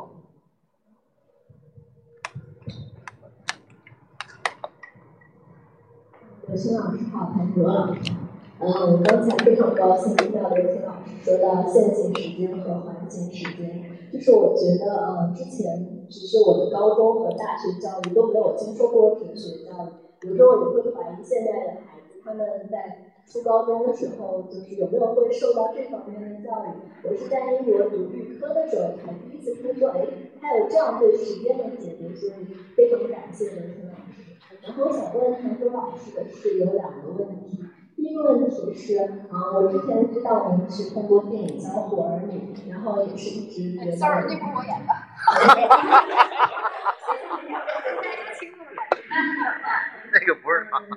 孙老师好，韩卓老师。嗯，我刚才非常高兴听到刘青老师说到线性时间和环境时间。就是我觉得，呃，之前只是我的高中和大学教育都没有接受过哲学教育，有时候也会怀疑现在的孩子他们在初高中的时候，就是有没有会受到这方面的教育。我是在英国读预科的时候才第一次听说，哎，还有这样对时间的解读，所以非常感谢文森老师。然后我想问陈舟老师的是有两个问题。第一个问题是，啊，我之前知道您是通过电影《小虎儿女》，然后也是一直觉得。Sorry，那不是我演的。那个不是他。啊，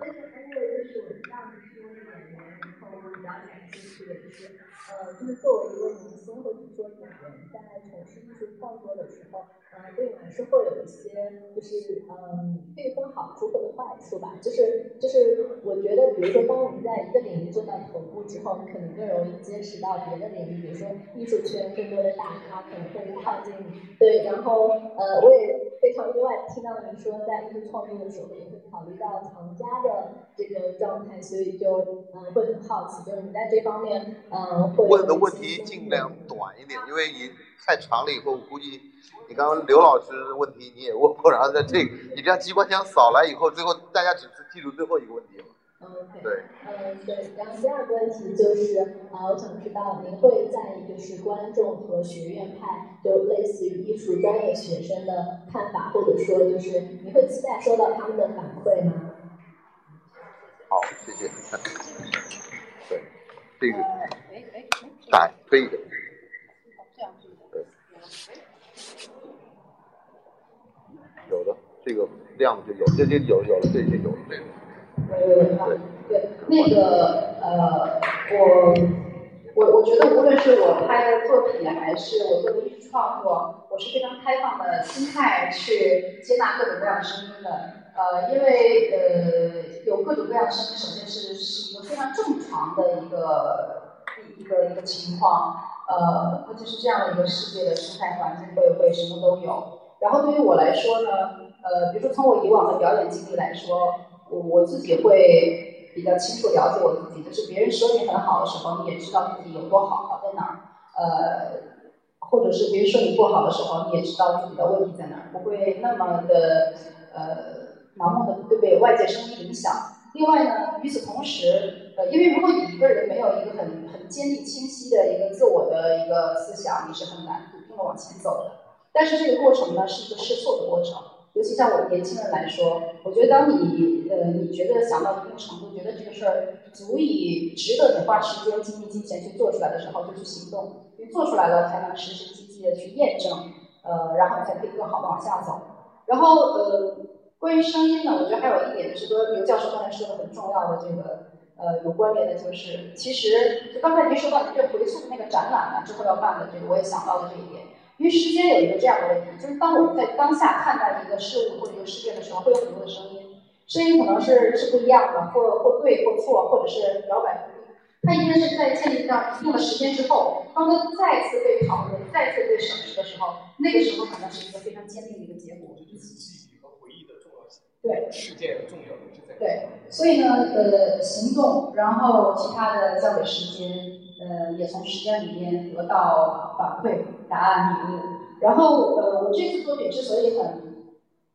但是因为就是我这样说一点呢，然后我比较感兴趣的是，呃，就是作为一个明星或者说演员，在从事艺术创作的时候。呃，对我来说会有一些，就是嗯，可以分好处或者坏处吧。就是就是，我觉得，比如说，当我们在一个领域做到头部之后，你可能更容易接触到别的领域，比如说艺术圈更多的大咖可能会靠近你。对，然后呃，我也非常意外听到您说，在艺术创作的时候也会考虑到藏家的这个状态，所以就嗯会很好奇，就是你在这方面嗯会问的问题尽量短一点，因为你太长了以后，我估计。你刚刚刘老师的问题你也问过，然后在这，你这样机关枪扫来以后，最后大家只是记住最后一个问题了。OK。对。嗯，对。然后第二个问题就是，啊，我想知道您会在意就是观众和学院派，就类似于艺术专业学生的看法，或者说就是你会期待收到他们的反馈吗？好，谢谢。对，这个。打可以的。有的，这个量就有，这些有有了，这些有了，这个。对对，那个呃，我我我觉得无论是我拍的作品，还是我做的艺术创作，我是非常开放的心态去接纳各种各样的声音的。呃，因为呃有各种各样的声音，首先是是一个非常正常的一个一一个一个情况。呃，它就是这样的一个世界的生态环境，会会什么都有。然后对于我来说呢，呃，比如说从我以往的表演经历来说，我自己会比较清楚了解我自己，就是别人说你很好的时候，你也知道自己有多好，好在哪儿，呃，或者是别人说你不好的时候，你也知道自己的问题在哪儿，不会那么的呃盲目的被外界声音影响。另外呢，与此同时，呃，因为如果你一个人没有一个很很坚定清晰的一个自我的一个思想，你是很难笃定的往前走的。但是这个过程呢，是一个试错的过程。尤其像我们年轻人来说，我觉得当你呃你觉得想到一定程度，觉得这个事儿足以值得你花时间、精力、金钱去做出来的时候，就去行动。因为做出来了，才能实实际际的去验证，呃，然后才可以更好的往下走。然后呃，关于声音呢，我觉得还有一点是和刘教授刚才说的很重要的这个呃有关联的，就是其实就刚才您说到你对回溯的那个展览呢，之后要办的这个，我也想到了这一点。因为时间有一个这样的问题，就是当我们在当下看待一个事物或者一个事件的时候，会有很多的声音，声音可能是是不一样的，或或对或错，或者是摇摆不定。它应该是在建立到一定的时间之后，当它再次被讨论、再次被审视的时候，那个时候可能是一个非常坚定的一个结果。就是记忆和回忆的重要性。对。事件的重要性在。对，所以呢，呃，行动，然后其他的交给时间。呃，也从时间里面得到反馈、答案、礼物。然后，呃，我这次作品之所以很，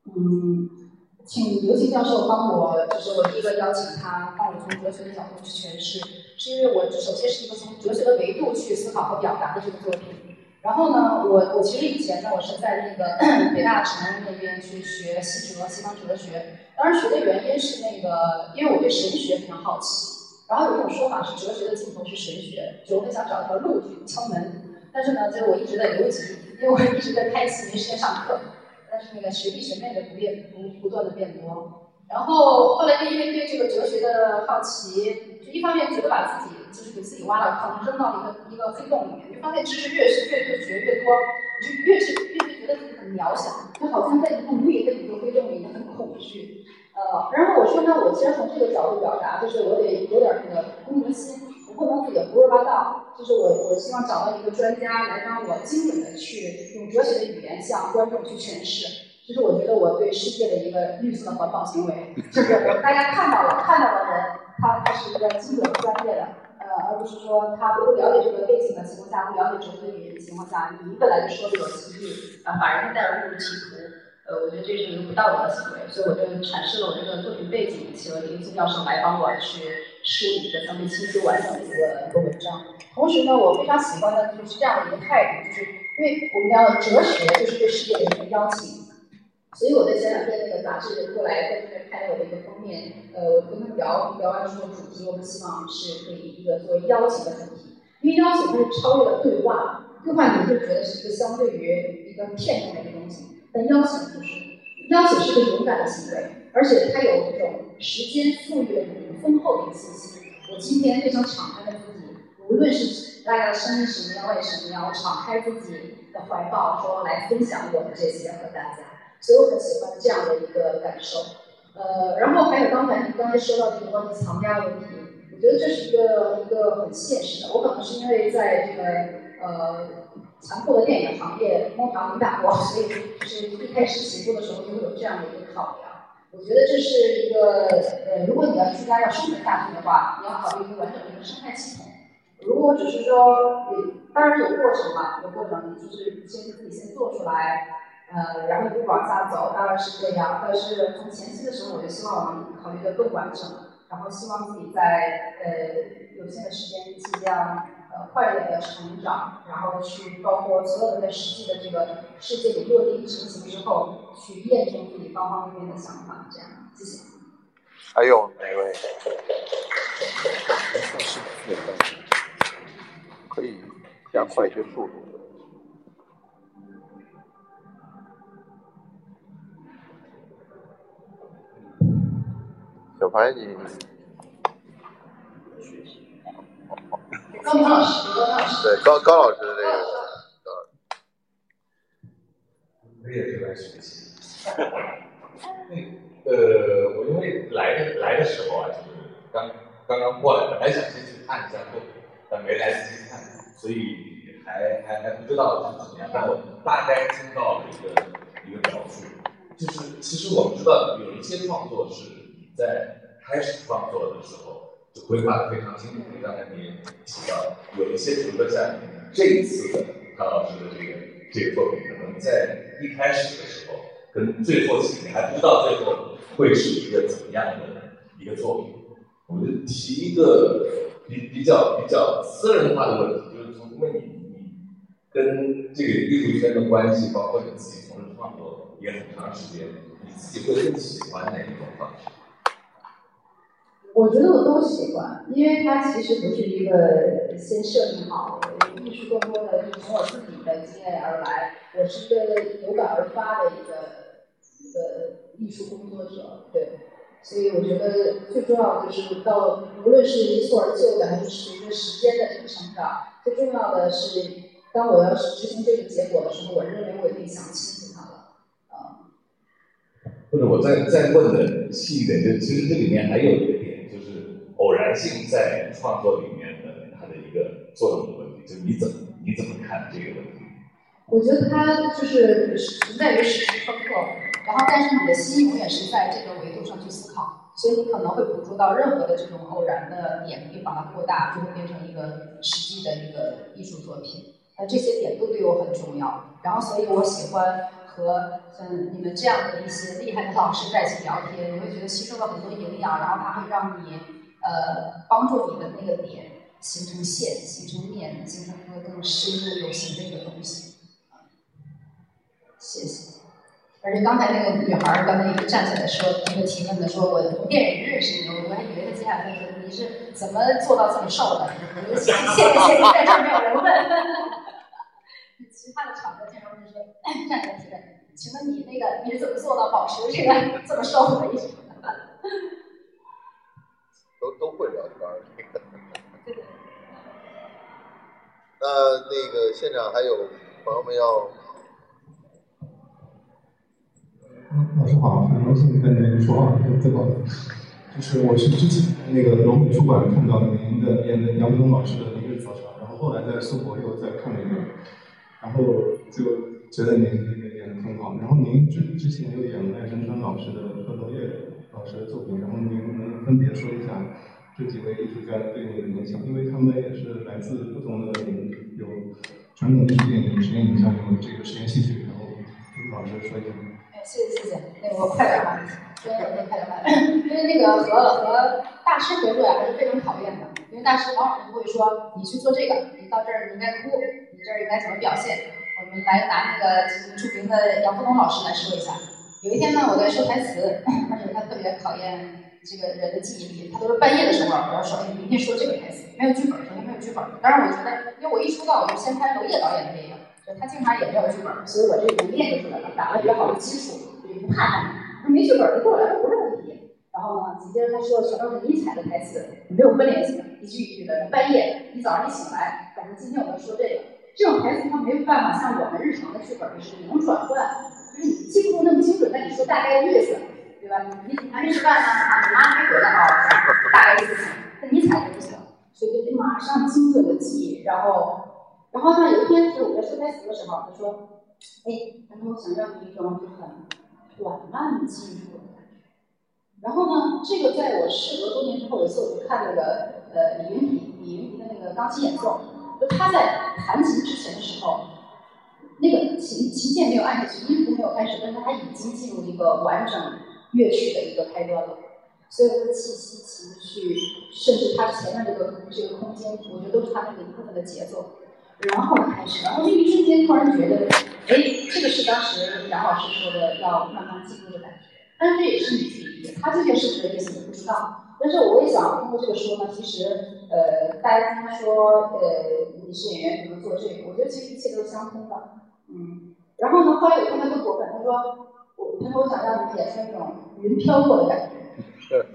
嗯，请刘庆教授帮我，就是我第一个邀请他帮我从哲学的角度去诠释，是因为我首先是一个从哲学的维度去思考和表达的这个作品。然后呢，我我其实以前呢，我是在那个北大长安那边去学西哲、西方哲学。当时学的原因是那个，因为我对神学非常好奇。然后有一种说法是哲学的尽头是神学，就我很想找一条路去敲门。但是呢，就是我一直在留级，因为我一直在开启没时间上课。但是那个学弟学妹的不变不不断的变多。然后后来就因为对这个哲学的好奇，就一方面觉得把自己就是给自己挖了坑，扔到了一个一个黑洞里面，就发现知识越是越越学越多，你就越是越是觉得自己很渺小，就好像在一个无垠的宇宙黑洞里面很恐惧。呃，然后我说呢，我既然从这个角度表达，就是我得有点那个公德心，我不能自己胡说八道。就是我，我希望找到一个专家来帮我精准的去用哲学的语言向观众去诠释。就是我觉得我对世界的一个绿色的环保行为，就是大家看到了，看到的人，他他是一个精准专业的，呃，而不是说他不了解这个背景的情况下，不了解哲学语言的情况下，你本来就说的有歧义，啊，把人带入歧途，呃，我觉得这是一个不道德的行为，所以我就阐释了我这个作品背景，请了林宗教授来帮我去梳理一个相对清晰完整的一个一个文章。同时呢，我非常喜欢的就是这样的一个态度，就是因为我们讲的哲学就是对世界的一个邀请。所以我在前两天那个杂志过来在这边拍我的一个封面，呃，我跟他们聊聊完之后，主题我们希望是可以一个作为邀请的主题，因为邀请它是超越了对话，对话你会觉得是一个相对于一个片面的，但邀请不是，邀请是个勇敢的行为，而且它有一种时间赋予了你丰厚的信息。我今天非常敞开的自己，无论是大家的生日什么样，为什么样，我敞开自己的怀抱，说来分享我的这些和大家。所以我很喜欢这样的一个感受，呃，然后还有刚才您刚才说到这个关于藏家问题，我觉得这是一个一个很现实的。我可能是因为在这个呃残酷的电影行业摸爬滚打过，所以就是一开始起步的时候就会有这样的一个考量。我觉得这是一个呃，如果你要出家要生存下去的话，你要考虑一个完整的一个生态系统。如果只是说，当然有过程嘛，有过程，就是先自己先做出来。呃，然后一步往下走，当然是这样。但是从前期的时候，我就希望我们考虑的更完整，然后希望自己在呃有限的时间尽量呃快乐的成长，然后去包括所有的在实际的这个世界里落地成型之后，去验证自己方方面面的想法，这样。谢谢。还有哪位？可以加快一些速度。小白，你高老师，对高高老师的这个，我也是来学习。那呃，我因为来的来的时候啊，就是刚刚刚过来，本来想先去看一下作品，但没来得及看，所以还还还不知道是怎么样。但我大概听到了一个一个描述，就是其实我们知道有一些创作是。在开始创作的时候就规划的非常清楚。刚才你也提到，有一些，比如说像这一次的康老师的这个这个作品，可能在一开始的时候跟最后期，你还不知道最后会是一个怎么样的一个作品。我们就提一个比比较比较私人化的问题，就是从因为你你跟这个艺术圈的关系，包括你自己从事创作也很长时间，你自己会更喜欢哪一种方式？我觉得我都喜欢，因为它其实不是一个先设定好，艺术更多的是从我自己的经验而来。我是一个有感而发的一个一个艺术工作者，对，所以我觉得最重要的就是到无论是一蹴而就的，还是随着时间的这个成长，最重要的是当我要是执行这个结果的时候，我认为我已经想清楚它了，啊。或者我再再问的细一点，就其实这里面还有一个。偶然性在创作里面的它的一个作用的问题，就你怎么你怎么看这个问题？我觉得它就是存在于时时刻刻，然后但是你的心永远是在这个维度上去思考，所以你可能会捕捉到任何的这种偶然的点，你把它扩大，就会变成一个实际的一个艺术作品。那这些点都对我很重要，然后所以我喜欢和嗯你们这样的一些厉害的老师在一起聊天，你会觉得吸收了很多营养，然后它会让你。呃，帮助你的那个点形成线，形成面，形成一个更深入有形的一个东西。谢谢。而且刚才那个女孩儿刚才一直站起来说，那个提问的说，我从电影认识你，我还以为她接下来说你是怎么做到这么瘦的？谢谢谢谢，在这没有人问。其他的场合见着就说站起来提问，请问你那个你是怎么做到保持这个这么瘦的？一直。都都会聊天儿，那那个现场还有朋友们要。老师好，很荣幸跟您说话，自豪的。就是我是之前那个龙美术馆看到您的演的杨东老师的《明日早茶》，然后后来在苏博又再看了一遍，然后就觉得您那个演的很好。然后您之之前又演了艾生生老师的贺德业。老师的作品，然后您能分别说一下，这几位艺术家对你的影响，因为他们也是来自不同的领域，有传统艺术电影、实验影像，有这个实验戏剧。然后老师说一下。哎，谢谢谢谢，那个我快点吧，真的那快点吧，因为那个和和大师合作呀还是非常考验的，因为大师往往就会说你去做这个，你到这儿你应该哭，你这儿应该怎么表现。我们来拿那个著名的杨福东老师来说一下。有一天呢，我在说台词，而且他特别考验这个人的记忆力，他都是半夜的时候，我要说，哎，明天说这个台词，没有剧本，首先没有剧本。当然，我觉得，因为我一出道我就先拍娄烨导演的电影，就他经常也没有剧本，所以我这能练就出来了，打了比较好的基础，就不怕他。他没剧本就过来了，不是问题。然后呢，紧接着他说的全都是尼采的台词，没有关联性，一句一句的。半夜你早上一醒来，感觉今天我要说这个，这种台词他没有办法像我们日常的剧本就是能转换。就是你记不住那么精准，那你说大概的意思，对吧？你还没吃饭呢，你妈还没回来啊，大概意思。那尼采就不行，所以就得马上精准的记。然后，然后呢，有一天就是我在说台词的时候，他说：“哎，他说我想要你一种就很缓慢记住的感觉。”然后呢，这个在我事隔多年之后，有一次我去看那个呃李云迪，李云迪的那个钢琴演奏，就他在弹琴之前的时候。那个琴琴键没有按下去，音符没有开始，但是它已经进入一个完整乐曲的一个开端了。所有的气息、情绪，甚至它前面这个这个空间，我觉得都是它那个一部分的节奏。然后开始，然后就一瞬间突然觉得，哎，这个是当时杨老师说的要慢慢进入的感觉。但是这也是你自己，他这件事情的意思你不知道。但是我也想通过这个说呢，其实呃，大家经常说呃，你是演员，怎么做这个？我觉得其实一切都是相通的。嗯，然后呢？后来有看他更过分，他说我，他说我想让你演出那种云飘过的感觉。对。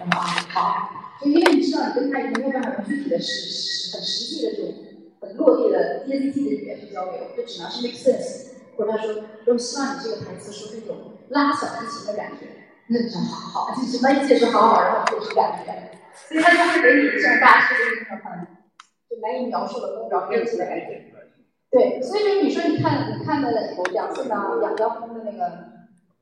啊，好，就因为你知道，你跟他已经没有办法用具体的实实很实际的这种很落地的接地气的语言去交流，就只能是 make sense。或者他说，我希望你这个台词说这种拉小提琴的感觉，那真好，好，就是万一解释好好，然后解释感觉，所以他就会给你像大师的那种很就难以描述的目标编辑的感觉。对，所以就是你说你看你看的有两次呢，杨杨峰的那个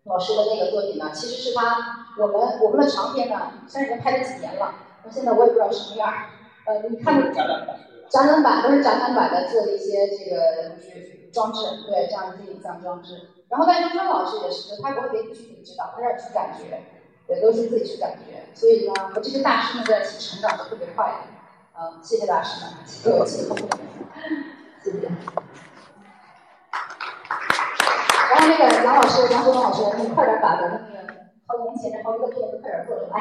老师的那个作品呢，其实是他我们我们的长篇呢，虽然已经拍了几年了，到现在我也不知道什么样儿。呃，你看的展览版，展览版都是展览版的做的一些这个装置，对，这样一些影像装置。然后但是张老师也是，他不会给你具体指导，他让你去感觉，也都是自己去感觉。所以呢，和这些大师们在一起成长的特别快的。嗯，谢谢大师们，对我启发。谢谢。然后那个杨老师、杨国东老师，你快点把咱们那个好几年前的好几个片子快点做出来。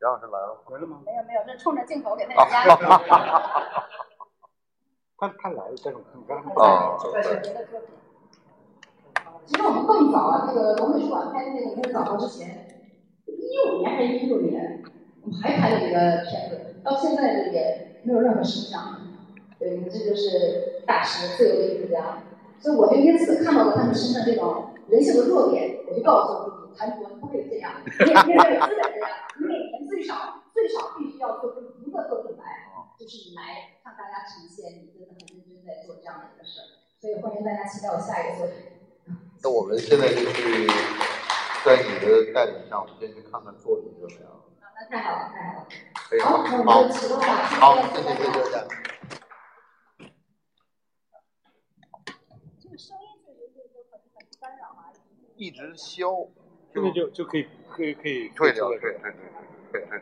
杨老师来了，来了吗？没有没有，这冲着镜头给他压力。他他来了，这种啊。对对，别的作品。其实我们更早啊，那个龙美术馆拍的那个《早早之前》，一五年还是一六年，我们还拍了一个片子，到现在也没有任何声响。对，你们这就是大师，自由的艺术家，所以我就因此看到了他们身上这种人性的弱点，我就告诉自己，韩国不可以这样，你也没有资本这样，你每年最少最少必须要做出一个作品来，就是你来向大家呈现你真的很认真在做这样的一个事儿，所以欢迎大家期待我下一个作品。那我们现在就去在你的带领下，我们先去看看作品怎么样？那太好了，太好了。好，那我们就启动吧。好，谢谢谢谢大家。一直消，这个就就可以可以可以退掉，对对对对对对对。